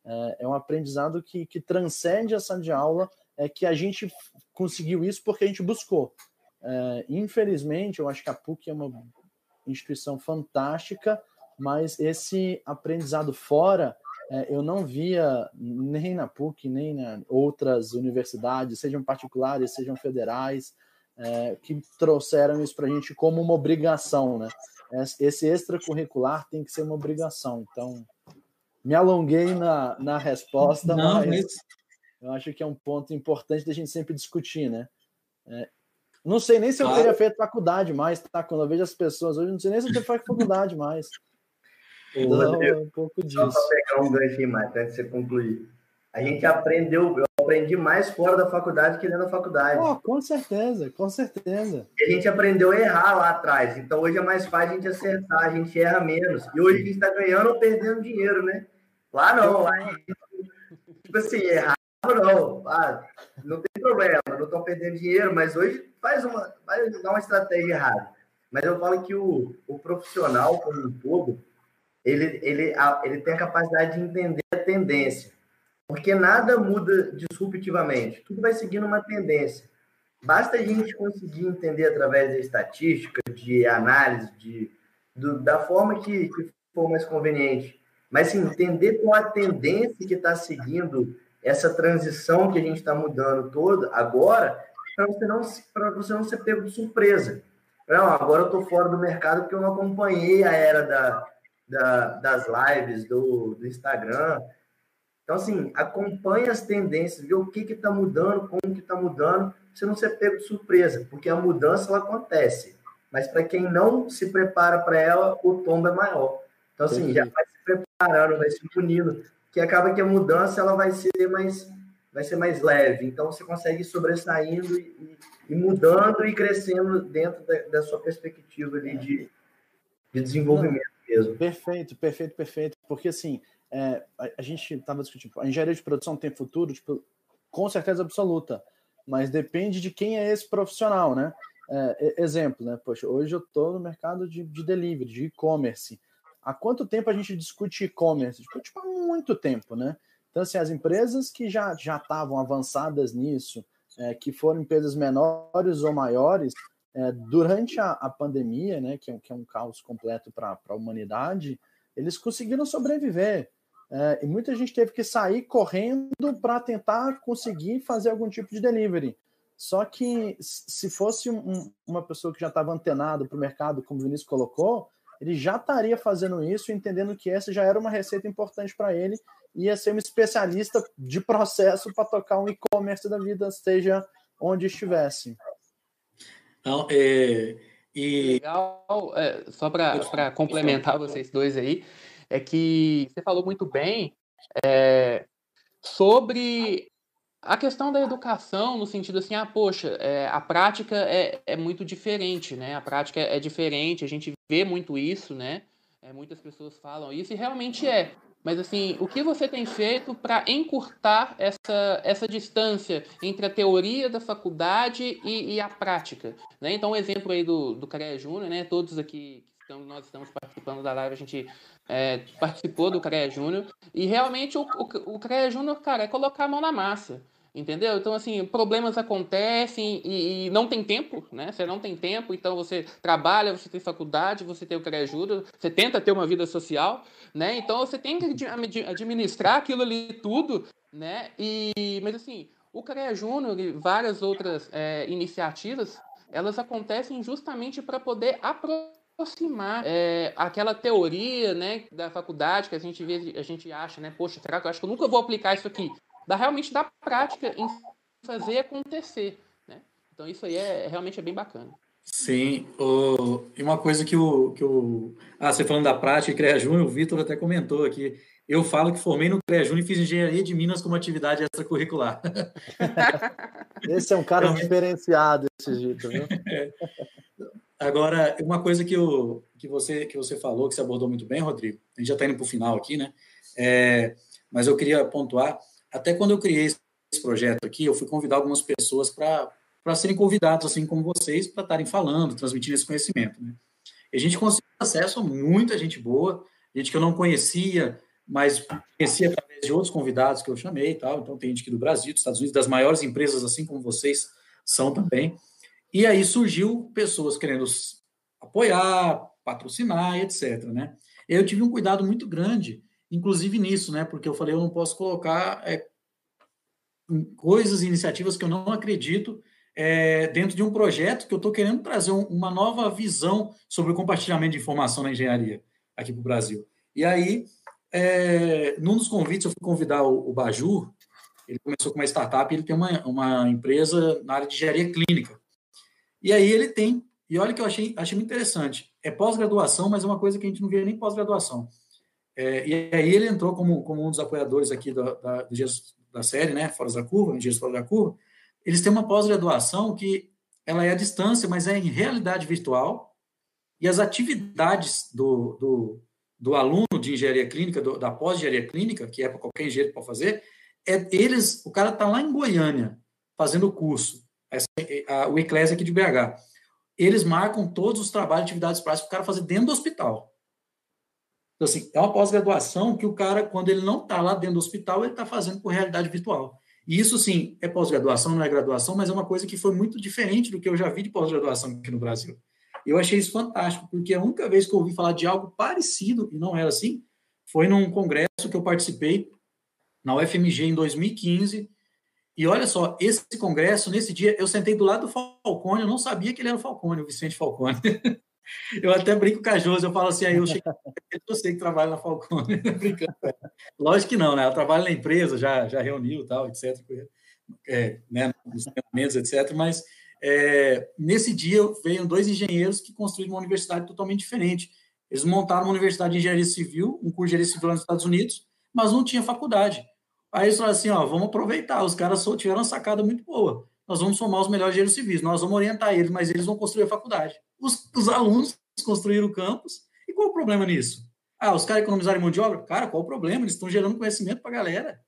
É, é um aprendizado que, que transcende a sala de aula, é que a gente conseguiu isso porque a gente buscou. É, infelizmente, eu acho que a PUC é uma instituição fantástica, mas esse aprendizado fora é, eu não via nem na PUC, nem em outras universidades, sejam particulares, sejam federais, é, que trouxeram isso para a gente como uma obrigação, né? Esse extracurricular tem que ser uma obrigação. Então, me alonguei na, na resposta, não, mas, mas eu acho que é um ponto importante da gente sempre discutir, né? É, não sei nem se claro. eu teria feito faculdade mais, tá? Quando eu vejo as pessoas hoje, não sei nem se eu teria feito faculdade mais. Então, é um pouco disso. Só pegar um gancho mais, antes de você concluir. A gente aprendeu, eu aprendi mais fora da faculdade que dentro da faculdade. Oh, com certeza, com certeza. E a gente aprendeu a errar lá atrás. Então hoje é mais fácil a gente acertar, a gente erra menos. E hoje a gente está ganhando ou perdendo dinheiro, né? Lá não, lá gente, tipo assim, errar não. Ah, não tem problema, não estão perdendo dinheiro, mas hoje faz uma, dar uma estratégia errada. Mas eu falo que o, o profissional como um todo, ele, ele, ele tem a capacidade de entender a tendência. Porque nada muda disruptivamente, tudo vai seguindo uma tendência. Basta a gente conseguir entender através da estatística, de análise, de, do, da forma que, que for mais conveniente. Mas sim, entender qual a tendência que está seguindo essa transição que a gente está mudando toda agora, para você não para você não ser pego de surpresa. Não, agora eu estou fora do mercado porque eu não acompanhei a era da, da, das lives do, do Instagram. Então, assim, acompanhe as tendências, vê o que está mudando, como que está mudando, você não ser pego de surpresa, porque a mudança ela acontece. Mas para quem não se prepara para ela, o tombo é maior. Então, assim, já vai se preparando, vai se unindo que acaba que a mudança ela vai ser mais vai ser mais leve. Então você consegue ir sobressaindo e, e mudando e crescendo dentro da, da sua perspectiva ali de, de desenvolvimento mesmo. Perfeito, perfeito, perfeito. Porque assim, é, a, a, gente estava discutindo, a engenharia de produção tem futuro, tipo, com certeza absoluta, mas depende de quem é esse profissional, né? É, exemplo, né? Poxa, hoje eu estou no mercado de, de delivery, de e-commerce. Há quanto tempo a gente discute e-commerce? Tipo, tipo, há muito tempo, né? Então, assim, as empresas que já estavam avançadas nisso, é, que foram empresas menores ou maiores, é, durante a, a, pandemia, né, que é, que é um caos completo para a humanidade, eles conseguiram sobreviver. É, e muita gente teve que sair correndo para tentar conseguir fazer algum tipo de delivery. Só que se fosse um, uma pessoa que já estava antenado para o mercado, como o Vinícius colocou, ele já estaria fazendo isso, entendendo que essa já era uma receita importante para ele, e ia ser um especialista de processo para tocar um e-commerce da vida, seja onde estivesse. Então, é, e... Legal, é, só para complementar vocês dois aí, é que você falou muito bem é, sobre a questão da educação, no sentido assim, ah, poxa, é, a prática é, é muito diferente, né? A prática é, é diferente, a gente vê muito isso, né? É, muitas pessoas falam isso, e realmente é. Mas, assim, o que você tem feito para encurtar essa, essa distância entre a teoria da faculdade e, e a prática? Né? Então, o um exemplo aí do, do CREA Júnior, né? Todos aqui que estamos, nós estamos participando da live, a gente é, participou do CREA Júnior, e realmente o, o, o CREA Júnior, cara, é colocar a mão na massa. Entendeu? Então, assim, problemas acontecem e, e, não tem tempo, né? Você não tem tempo, então você trabalha, você tem faculdade, você tem o que ajuda, você tenta ter uma vida social, né? Então você tem que administrar aquilo ali tudo, né? E, mas assim, o CREA Júnior e várias outras é, iniciativas, elas acontecem justamente para poder aproximar é, aquela teoria, né, da faculdade que a gente vê, a gente acha, né, poxa, será que eu acho que eu nunca vou aplicar isso aqui? da realmente da prática em fazer acontecer. Né? Então isso aí é realmente é bem bacana. Sim, o, e uma coisa que o, que o. Ah, você falando da prática e CREA Júnior, o Vitor até comentou aqui. Eu falo que formei no CREA Júnior e fiz engenharia de Minas como atividade extracurricular. Esse é um cara diferenciado, esse jeito, viu? É. Agora, uma coisa que, o, que, você, que você falou, que você abordou muito bem, Rodrigo, a gente já está indo para o final aqui, né? É, mas eu queria pontuar até quando eu criei esse projeto aqui, eu fui convidar algumas pessoas para serem convidados, assim como vocês, para estarem falando, transmitindo esse conhecimento. Né? E a gente conseguiu acesso a muita gente boa, gente que eu não conhecia, mas conhecia através de outros convidados que eu chamei e tal. Então, tem gente aqui do Brasil, dos Estados Unidos, das maiores empresas, assim como vocês são também. E aí surgiu pessoas querendo apoiar, patrocinar, etc. Né? Eu tive um cuidado muito grande inclusive nisso, né? Porque eu falei, eu não posso colocar é, coisas, iniciativas que eu não acredito é, dentro de um projeto que eu estou querendo trazer um, uma nova visão sobre o compartilhamento de informação na engenharia aqui para o Brasil. E aí, é, num dos convites, eu fui convidar o, o Baju, Ele começou com uma startup, ele tem uma, uma empresa na área de engenharia clínica. E aí ele tem, e olha que eu achei, achei muito interessante, é pós-graduação, mas é uma coisa que a gente não vê nem pós-graduação. É, e aí ele entrou como, como um dos apoiadores aqui da, da, da série, né, Fora da Curva, Dias Fora da Curva. Eles têm uma pós-graduação que ela é à distância, mas é em realidade virtual, e as atividades do, do, do aluno de engenharia clínica, do, da pós-engenharia clínica, que é para qualquer engenheiro pode fazer, é eles, o cara está lá em Goiânia, fazendo o curso, essa, a, o Eclésia aqui de BH. Eles marcam todos os trabalhos, atividades práticas para o cara fazer dentro do hospital. Então, assim, é uma pós-graduação que o cara, quando ele não está lá dentro do hospital, ele está fazendo com realidade virtual. E isso, sim, é pós-graduação, não é graduação, mas é uma coisa que foi muito diferente do que eu já vi de pós-graduação aqui no Brasil. Eu achei isso fantástico, porque a única vez que eu ouvi falar de algo parecido, e não era assim, foi num congresso que eu participei na UFMG em 2015. E olha só, esse congresso, nesse dia, eu sentei do lado do Falcone, eu não sabia que ele era o Falcone, o Vicente Falcone. Eu até brinco com a Josi, eu falo assim, aí eu cheguei, eu sei que trabalha na Falcone, brincando. Lógico que não, né? Ela trabalha na empresa, já, já reuniu tal, etc. É, né, nos treinamentos, etc. Mas é, nesse dia veio dois engenheiros que construíram uma universidade totalmente diferente. Eles montaram uma universidade de engenharia civil, um curso de engenharia civil nos Estados Unidos, mas não tinha faculdade. Aí eles falaram assim, ó, vamos aproveitar, os caras só tiveram uma sacada muito boa. Nós vamos somar os melhores engenheiros civis, nós vamos orientar eles, mas eles vão construir a faculdade os, os alunos construíram o campus. E qual o problema nisso? Ah, os caras economizaram mão de obra? Cara, qual o problema? Eles estão gerando conhecimento para a galera.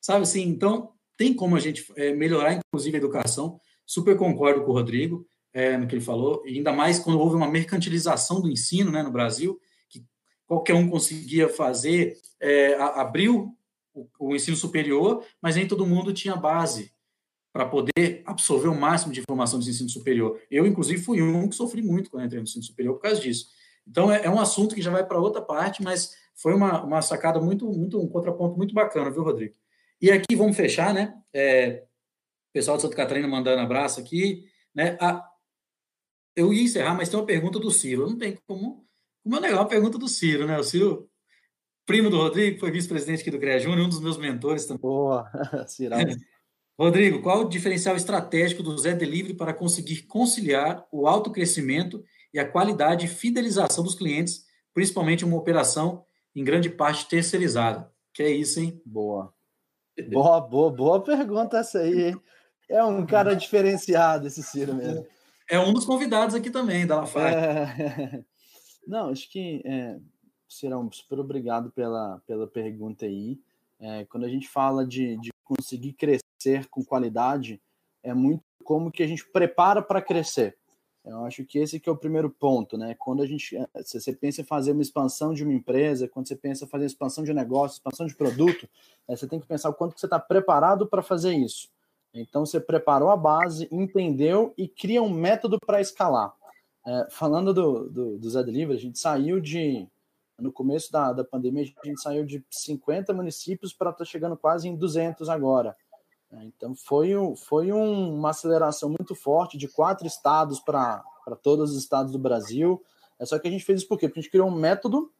Sabe assim? Então, tem como a gente é, melhorar, inclusive, a educação. Super concordo com o Rodrigo é, no que ele falou, e ainda mais quando houve uma mercantilização do ensino né, no Brasil, que qualquer um conseguia fazer, é, abriu o, o ensino superior, mas nem todo mundo tinha base para poder absorver o máximo de informação do ensino superior. Eu, inclusive, fui um que sofri muito quando entrei no ensino superior por causa disso. Então, é, é um assunto que já vai para outra parte, mas foi uma, uma sacada muito, muito, um contraponto muito bacana, viu, Rodrigo? E aqui, vamos fechar, né? É, pessoal de Santa Catarina mandando abraço aqui, né? Ah, eu ia encerrar, mas tem uma pergunta do Ciro. Não tem como, como é legal uma pergunta do Ciro, né? O Ciro, primo do Rodrigo, foi vice-presidente aqui do CREA Júnior, um dos meus mentores também. Boa, Cirado. Rodrigo, qual o diferencial estratégico do Zé Delivery para conseguir conciliar o alto crescimento e a qualidade e fidelização dos clientes, principalmente uma operação em grande parte terceirizada? Que é isso, hein? Boa. Boa, boa, boa pergunta essa aí, hein? É um cara diferenciado esse Ciro mesmo. É um dos convidados aqui também, da Lafarge. É... Não, acho que, é, Cirão, super obrigado pela, pela pergunta aí. É, quando a gente fala de, de conseguir crescer com qualidade, é muito como que a gente prepara para crescer. Eu acho que esse que é o primeiro ponto, né? Quando a gente, eh, se você pensa em fazer uma expansão de uma empresa, quando você pensa em fazer expansão de negócio, expansão de produto, né, você tem que pensar o quanto que você está preparado para fazer isso. Então você preparou a base, entendeu e cria um método para escalar. É, falando do, do, do Delivery, a gente saiu de no começo da, da pandemia, a gente saiu de 50 municípios para estar tá chegando quase em 200 agora. É, então, foi, foi um, uma aceleração muito forte de quatro estados para todos os estados do Brasil. É só que a gente fez isso por quê? Porque a gente criou um método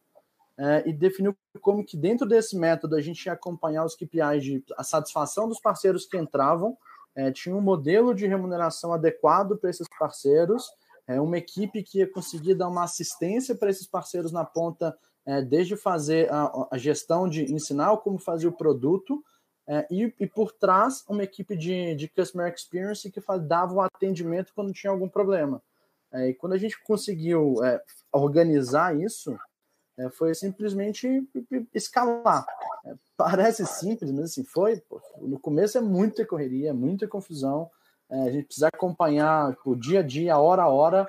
é, e definiu como que dentro desse método a gente ia acompanhar os KPIs de a satisfação dos parceiros que entravam, é, tinha um modelo de remuneração adequado para esses parceiros, é, uma equipe que ia conseguir dar uma assistência para esses parceiros na ponta é, desde fazer a, a, gestão de ensinar como fazer o produto, é, e, e, por trás uma equipe de, de Customer Experience que dava o atendimento quando tinha algum problema. É, e quando a gente conseguiu é, organizar isso, é, foi simplesmente escalar. É, parece simples, mas assim, foi. Pô, no começo é muita correria, muita confusão. a gente precisa acompanhar o dia a dia, hora a hora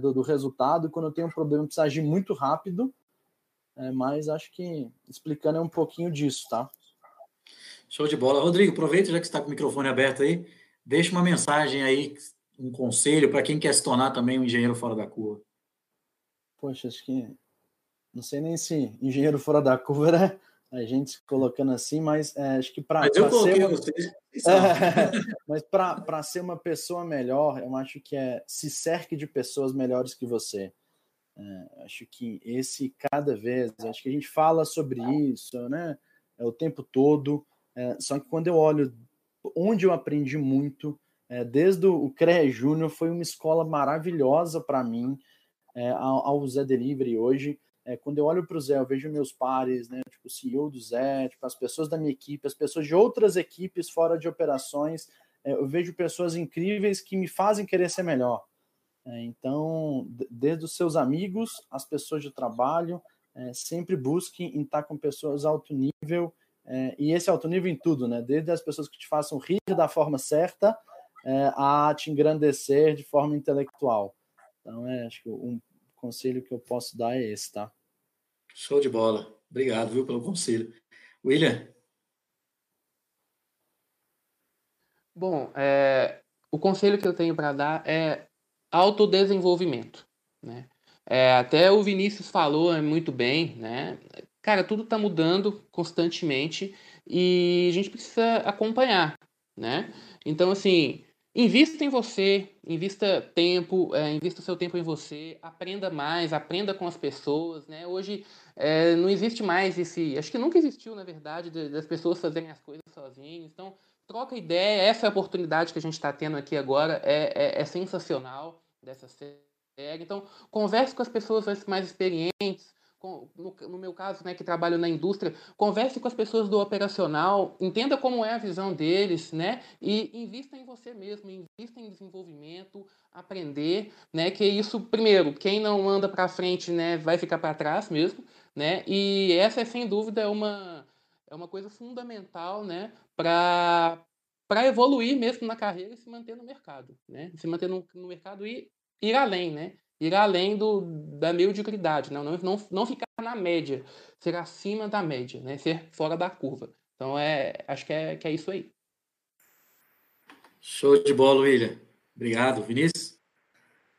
do, do resultado. Quando tem um problema, precisa agir muito rápido. É, mas acho que explicando é um pouquinho disso, tá? Show de bola. Rodrigo, aproveita já que está com o microfone aberto aí, deixa uma mensagem aí, um conselho para quem quer se tornar também um engenheiro fora da curva. Poxa, acho que não sei nem se engenheiro fora da curva era a gente colocando assim, mas é, acho que para ser uma... vocês, é, mas para ser uma pessoa melhor, eu acho que é se cerque de pessoas melhores que você. É, acho que esse cada vez, acho que a gente fala sobre isso, né? É o tempo todo, É, só que quando eu olho onde eu aprendi muito, é, desde o CRE Júnior, foi uma escola maravilhosa para mim, é, ao, ao Zé Delivery hoje. É, quando eu olho para o Zé, eu vejo meus pares, né, tipo o CEO do Zé, tipo, as pessoas da minha equipe, as pessoas de outras equipes fora de operações, é, eu vejo pessoas incríveis que me fazem querer ser melhor. É, então, desde os seus amigos, as pessoas de trabalho, é, sempre busque em estar com pessoas alto nível, é, e esse alto nível em tudo, né? Desde as pessoas que te façam rir da forma certa é, a te engrandecer de forma intelectual. Então, é, acho que um conselho que eu posso dar é esse, tá? Show de bola. Obrigado, viu, pelo conselho. William? Bom, é, o conselho que eu tenho para dar é autodesenvolvimento, né? É, até o Vinícius falou muito bem, né? Cara, tudo está mudando constantemente e a gente precisa acompanhar, né? Então, assim, invista em você, invista tempo, é, invista seu tempo em você, aprenda mais, aprenda com as pessoas, né? Hoje é, não existe mais esse, acho que nunca existiu, na verdade, das pessoas fazerem as coisas sozinhas. Então, troca ideia, essa é oportunidade que a gente está tendo aqui agora, é, é, é sensacional dessa série. Então, converse com as pessoas mais experientes, no, no, meu caso, né, que trabalho na indústria, converse com as pessoas do operacional, entenda como é a visão deles, né, e invista em você mesmo, invista em desenvolvimento, aprender, né, que isso, primeiro, quem não anda para frente, né, vai ficar para trás mesmo, né, e essa é sem dúvida uma é uma coisa fundamental, né, para para evoluir mesmo na carreira e se manter no mercado, né, se manter no, no mercado e ir além, né, ir além do, da mediocridade, não, não, não, não ficar na média, ser acima da média, né? ser fora da curva. Então, é, acho que é, que é isso aí. Show de bola, William. Obrigado. Vinícius?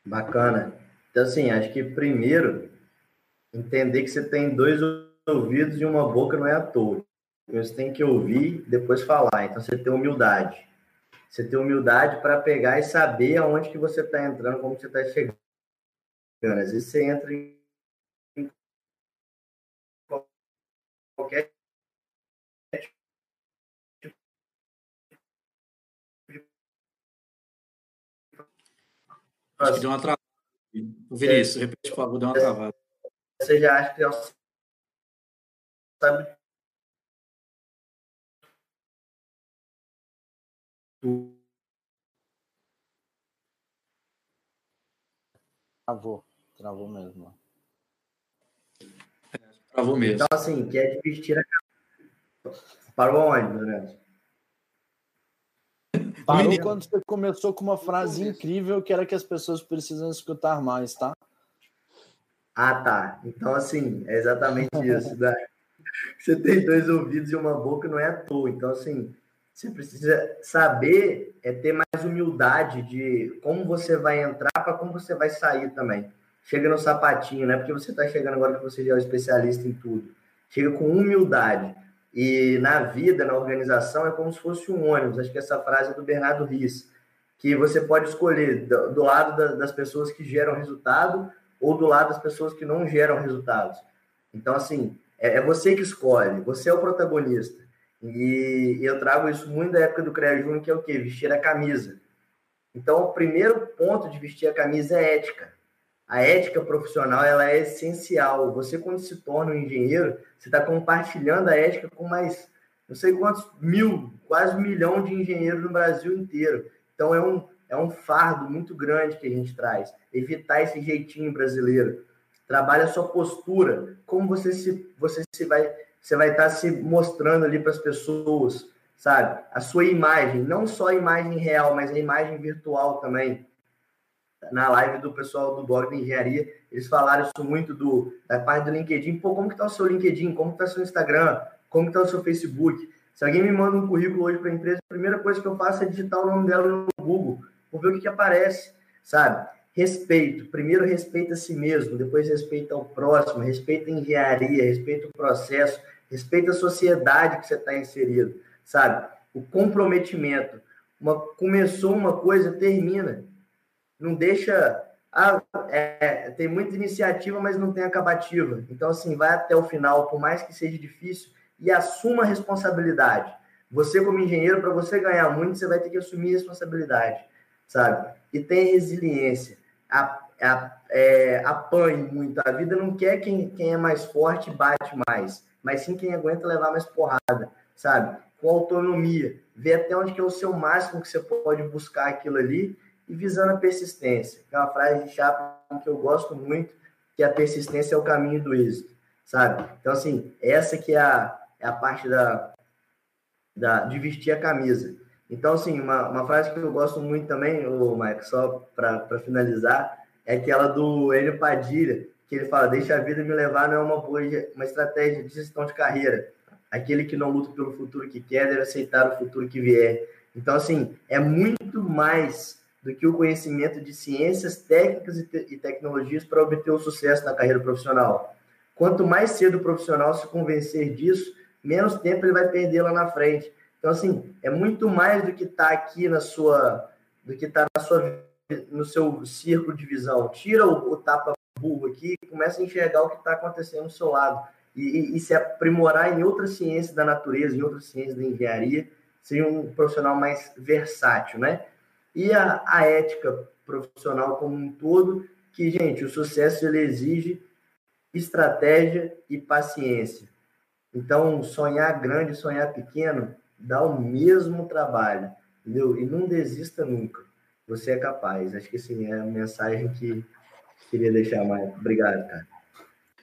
Bacana. Então, assim, acho que primeiro, entender que você tem dois ouvidos e uma boca não é à toa. Você tem que ouvir depois falar. Então, você tem humildade. Você tem humildade para pegar e saber aonde que você está entrando, como você está chegando. Às vezes você entra em qualquer Acho que deu uma travada. Vinícius, repete, por favor, deu uma travada. Você já acha que é sabe Travou. Travou mesmo. Travou mesmo. Então, assim, que é de vestir a Parou onde, Lorenzo? Parou Menino. quando você começou com uma frase incrível que era que as pessoas precisam escutar mais, tá? Ah, tá. Então, assim, é exatamente isso. Né? Você tem dois ouvidos e uma boca, não é à toa. Então, assim, você precisa saber é ter mais humildade de como você vai entrar para como você vai sair também chega no sapatinho, não é porque você está chegando agora que você já é um especialista em tudo. Chega com humildade. E na vida, na organização, é como se fosse um ônibus. Acho que essa frase é do Bernardo Riss, que você pode escolher do, do lado da, das pessoas que geram resultado ou do lado das pessoas que não geram resultados. Então, assim, é, é você que escolhe, você é o protagonista. E, eu trago isso muito da época do CREA Júnior, que é o quê? Vestir a camisa. Então, o primeiro ponto de vestir a camisa é ética a ética profissional ela é essencial. Você, quando se torna um engenheiro, você está compartilhando a ética com mais, não sei quantos mil, quase um milhão de engenheiros no Brasil inteiro. Então, é um, é um fardo muito grande que a gente traz. Evitar esse jeitinho brasileiro. Trabalha a sua postura, como você se, você se vai, você vai estar tá se mostrando ali para as pessoas, sabe? A sua imagem, não só a imagem real, mas a imagem virtual também na live do pessoal do blog de engenharia, eles falaram isso muito do, da parte do LinkedIn. Pô, como que tá o seu LinkedIn? Como que tá o seu Instagram? Como que tá o seu Facebook? Se alguém me manda um currículo hoje para a empresa, a primeira coisa que eu faço é digitar o nome dela no Google, vou ver o que, que aparece, sabe? Respeito. Primeiro respeita a si mesmo, depois respeita ao próximo, respeita a engenharia, respeita o processo, respeita a sociedade que você está inserido, sabe? O comprometimento. Uma, começou uma coisa, termina não deixa. Ah, é, tem muita iniciativa, mas não tem acabativa. Então, assim, vai até o final, por mais que seja difícil, e assuma a responsabilidade. Você, como engenheiro, para você ganhar muito, você vai ter que assumir responsabilidade, sabe? E tem resiliência. A, a, é, apanhe muito. A vida não quer quem, quem é mais forte bate mais, mas sim quem aguenta levar mais porrada, sabe? Com autonomia. Ver até onde que é o seu máximo que você pode buscar aquilo ali e visando a persistência. É uma frase de Chapman que eu gosto muito, que a persistência é o caminho do êxito, sabe? Então, assim, essa que é a, é a parte da, da, de vestir a camisa. Então, assim, uma, uma frase que eu gosto muito também, o Mike, só para finalizar, é aquela do Enio Padilha, que ele fala: Deixa a vida me levar não é uma boa uma estratégia de gestão de carreira. Aquele que não luta pelo futuro que quer deve aceitar o futuro que vier. Então, assim, é muito mais do que o conhecimento de ciências, técnicas e, te e tecnologias para obter o sucesso na carreira profissional. Quanto mais cedo o profissional se convencer disso, menos tempo ele vai perder lá na frente. Então, assim, é muito mais do que estar tá aqui na sua, do que estar tá na sua, no seu círculo de visão. Tira o, o tapa burro aqui e começa a enxergar o que está acontecendo do seu lado. E, e, se aprimorar em outras ciências da natureza, em outras ciências da engenharia, ser um profissional mais versátil, né? E a, a ética profissional como um todo, que, gente, o sucesso ele exige estratégia e paciência. Então, sonhar grande, sonhar pequeno, dá o mesmo trabalho, entendeu? E não desista nunca. Você é capaz. Acho que assim é a mensagem que queria deixar mais. Obrigado, cara.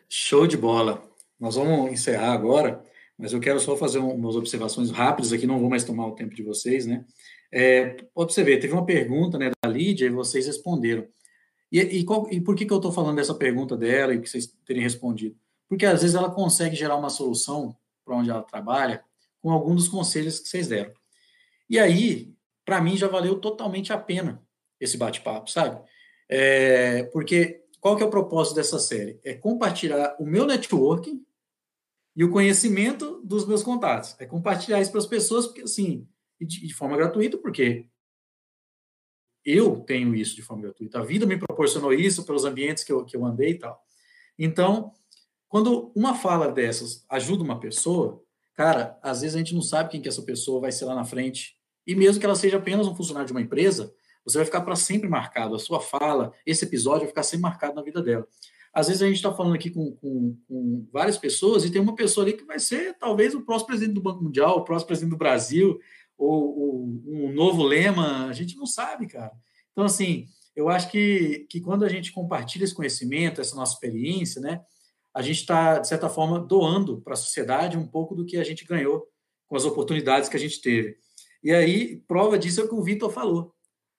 Show de bola. Nós vamos encerrar agora, mas eu quero só fazer umas observações rápidas aqui, não vou mais tomar o tempo de vocês, né? É, ver, teve uma pergunta né, da Lídia e vocês responderam. E, e, qual, e por que, que eu estou falando dessa pergunta dela e que vocês terem respondido? Porque às vezes ela consegue gerar uma solução para onde ela trabalha com algum dos conselhos que vocês deram. E aí, para mim, já valeu totalmente a pena esse bate-papo, sabe? É, porque qual que é o propósito dessa série? É compartilhar o meu networking e o conhecimento dos meus contatos. É compartilhar isso para as pessoas, porque assim, de, de forma gratuita, porque eu tenho isso de forma gratuita. A vida me proporcionou isso pelos ambientes que eu, que eu andei e tal. Então, quando uma fala dessas ajuda uma pessoa, cara, às vezes a gente não sabe quem que essa pessoa vai ser lá na frente. E mesmo que ela seja apenas um funcionário de uma empresa, você vai ficar para sempre marcado. A sua fala, esse episódio vai ficar sempre marcado na vida dela. Às vezes a gente está falando aqui com, com, com, várias pessoas e tem uma pessoa ali que vai ser talvez o próximo presidente do Banco Mundial, o próximo presidente do Brasil, ou, ou um novo lema. A gente não sabe, cara. Então, assim, eu acho que, que quando a gente compartilha esse conhecimento, essa nossa experiência, né, a gente está, de certa forma, doando para a sociedade um pouco do que a gente ganhou com as oportunidades que a gente teve. E aí, prova disso é o que o Vitor falou.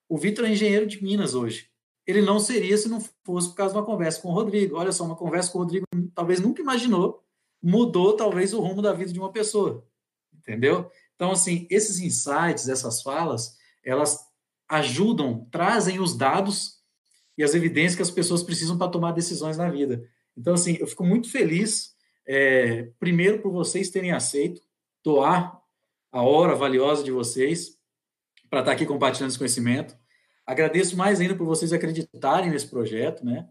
O Vitor é engenheiro de Minas hoje. Ele não seria se não fosse por causa de uma conversa com o Rodrigo. Olha só, uma conversa com o Rodrigo talvez nunca imaginou, mudou talvez o rumo da vida de uma pessoa. Entendeu? Então, assim, esses insights, essas falas, elas ajudam, trazem os dados e as evidências que as pessoas precisam para tomar decisões na vida. Então, assim, eu fico muito feliz, é, primeiro, por vocês terem aceito doar a hora valiosa de vocês para estar aqui compartilhando esse conhecimento. Agradeço mais ainda por vocês acreditarem nesse projeto, né?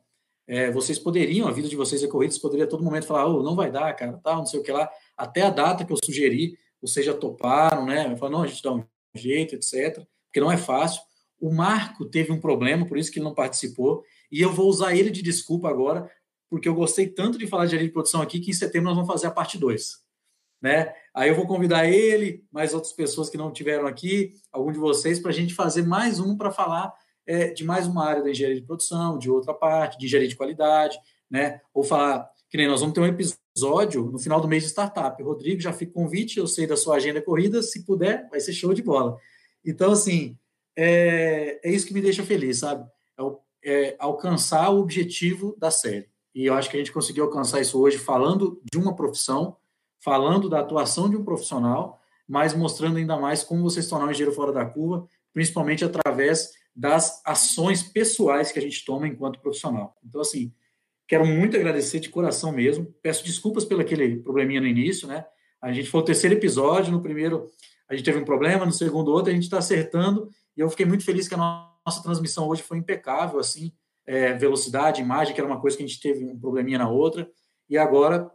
É, vocês poderiam, a vida de vocês é corrida, vocês poderiam a todo momento falar, oh, não vai dar, cara, tal, não sei o que lá. Até a data que eu sugeri, vocês já toparam, né? Falaram, não, a gente dá um jeito, etc. Porque não é fácil. O Marco teve um problema, por isso que ele não participou, e eu vou usar ele de desculpa agora, porque eu gostei tanto de falar de engenharia de produção aqui que em setembro nós vamos fazer a parte 2. Né? Aí eu vou convidar ele, mais outras pessoas que não tiveram aqui, algum de vocês, para a gente fazer mais um para falar é, de mais uma área da engenharia de produção, de outra parte, de engenharia de qualidade, né? Ou falar, que nem nós vamos ter um episódio no final do mês de startup. Rodrigo, já fica convite, eu sei da sua agenda corrida, se puder, vai ser show de bola. Então, assim, é, é isso que me deixa feliz, sabe? É, é alcançar o objetivo da série. E eu acho que a gente conseguiu alcançar isso hoje falando de uma profissão, falando da atuação de um profissional, mas mostrando ainda mais como você se tornar um engenheiro fora da curva, principalmente através das ações pessoais que a gente toma enquanto profissional. Então, assim, quero muito agradecer de coração mesmo. Peço desculpas pelo aquele probleminha no início, né? A gente foi o terceiro episódio, no primeiro a gente teve um problema, no segundo outro a gente está acertando, e eu fiquei muito feliz que a nossa transmissão hoje foi impecável, assim, é, velocidade, imagem, que era uma coisa que a gente teve um probleminha na outra, e agora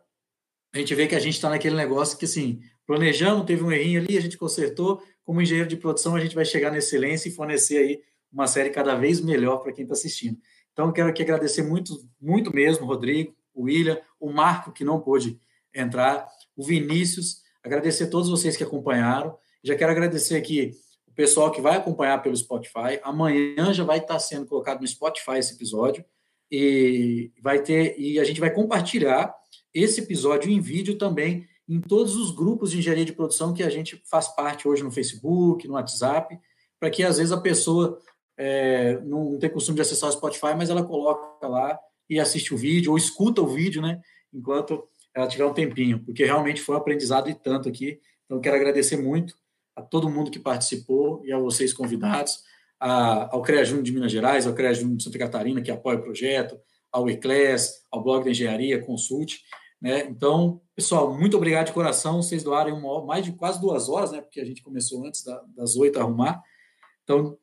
a gente vê que a gente está naquele negócio que, assim, planejamos, teve um errinho ali, a gente consertou. Como engenheiro de produção, a gente vai chegar na excelência e fornecer aí uma série cada vez melhor para quem está assistindo. Então, quero aqui agradecer muito, muito mesmo, Rodrigo, o William, o Marco, que não pôde entrar, o Vinícius, agradecer a todos vocês que acompanharam. Já quero agradecer aqui o pessoal que vai acompanhar pelo Spotify. Amanhã já vai estar sendo colocado no Spotify esse episódio e vai ter e a gente vai compartilhar esse episódio em vídeo também em todos os grupos de engenharia de produção que a gente faz parte hoje no Facebook, no WhatsApp, para que às vezes a pessoa é, não tem costume de acessar o Spotify, mas ela coloca lá e assiste o vídeo ou escuta o vídeo, né? Enquanto ela tiver um tempinho, porque realmente foi um aprendizado e tanto aqui. Então, quero agradecer muito a todo mundo que participou e a vocês convidados, a, ao CREA de Minas Gerais, ao CREA de Santa Catarina, que apoia o projeto, ao ECLES, ao Blog da Engenharia, Consulte. Né? Então, pessoal, muito obrigado de coração. Vocês doaram uma, mais de quase duas horas, né? porque a gente começou antes da, das oito a arrumar. Então,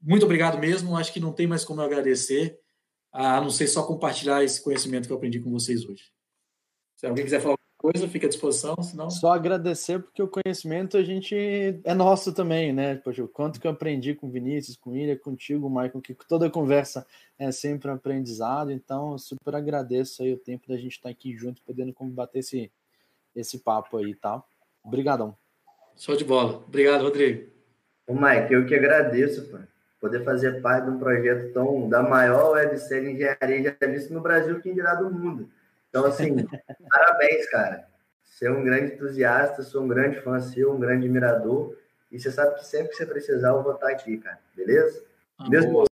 muito obrigado mesmo. Acho que não tem mais como eu agradecer, a não ser só compartilhar esse conhecimento que eu aprendi com vocês hoje. Se alguém quiser falar coisa, fica à disposição, senão... Só agradecer, porque o conhecimento a gente é nosso também, né? Poxa, o quanto que eu aprendi com o Vinícius, com o Ilha, contigo, Michael, que toda conversa é sempre um aprendizado, então super agradeço aí o tempo da gente estar aqui junto, podendo combater esse, esse papo aí, tá? Obrigadão. Show de bola. Obrigado, Rodrigo. Ô, Mike, eu que agradeço, pô. Poder fazer parte de um projeto tão da maior websérie de engenharia já visto no Brasil, quem dirá do mundo. Então, assim, parabéns, cara. Você é um grande entusiasta, sou um grande fã seu, um grande admirador. E você sabe que sempre que você precisar, eu vou estar aqui, cara. Beleza? Ah, Deus boa.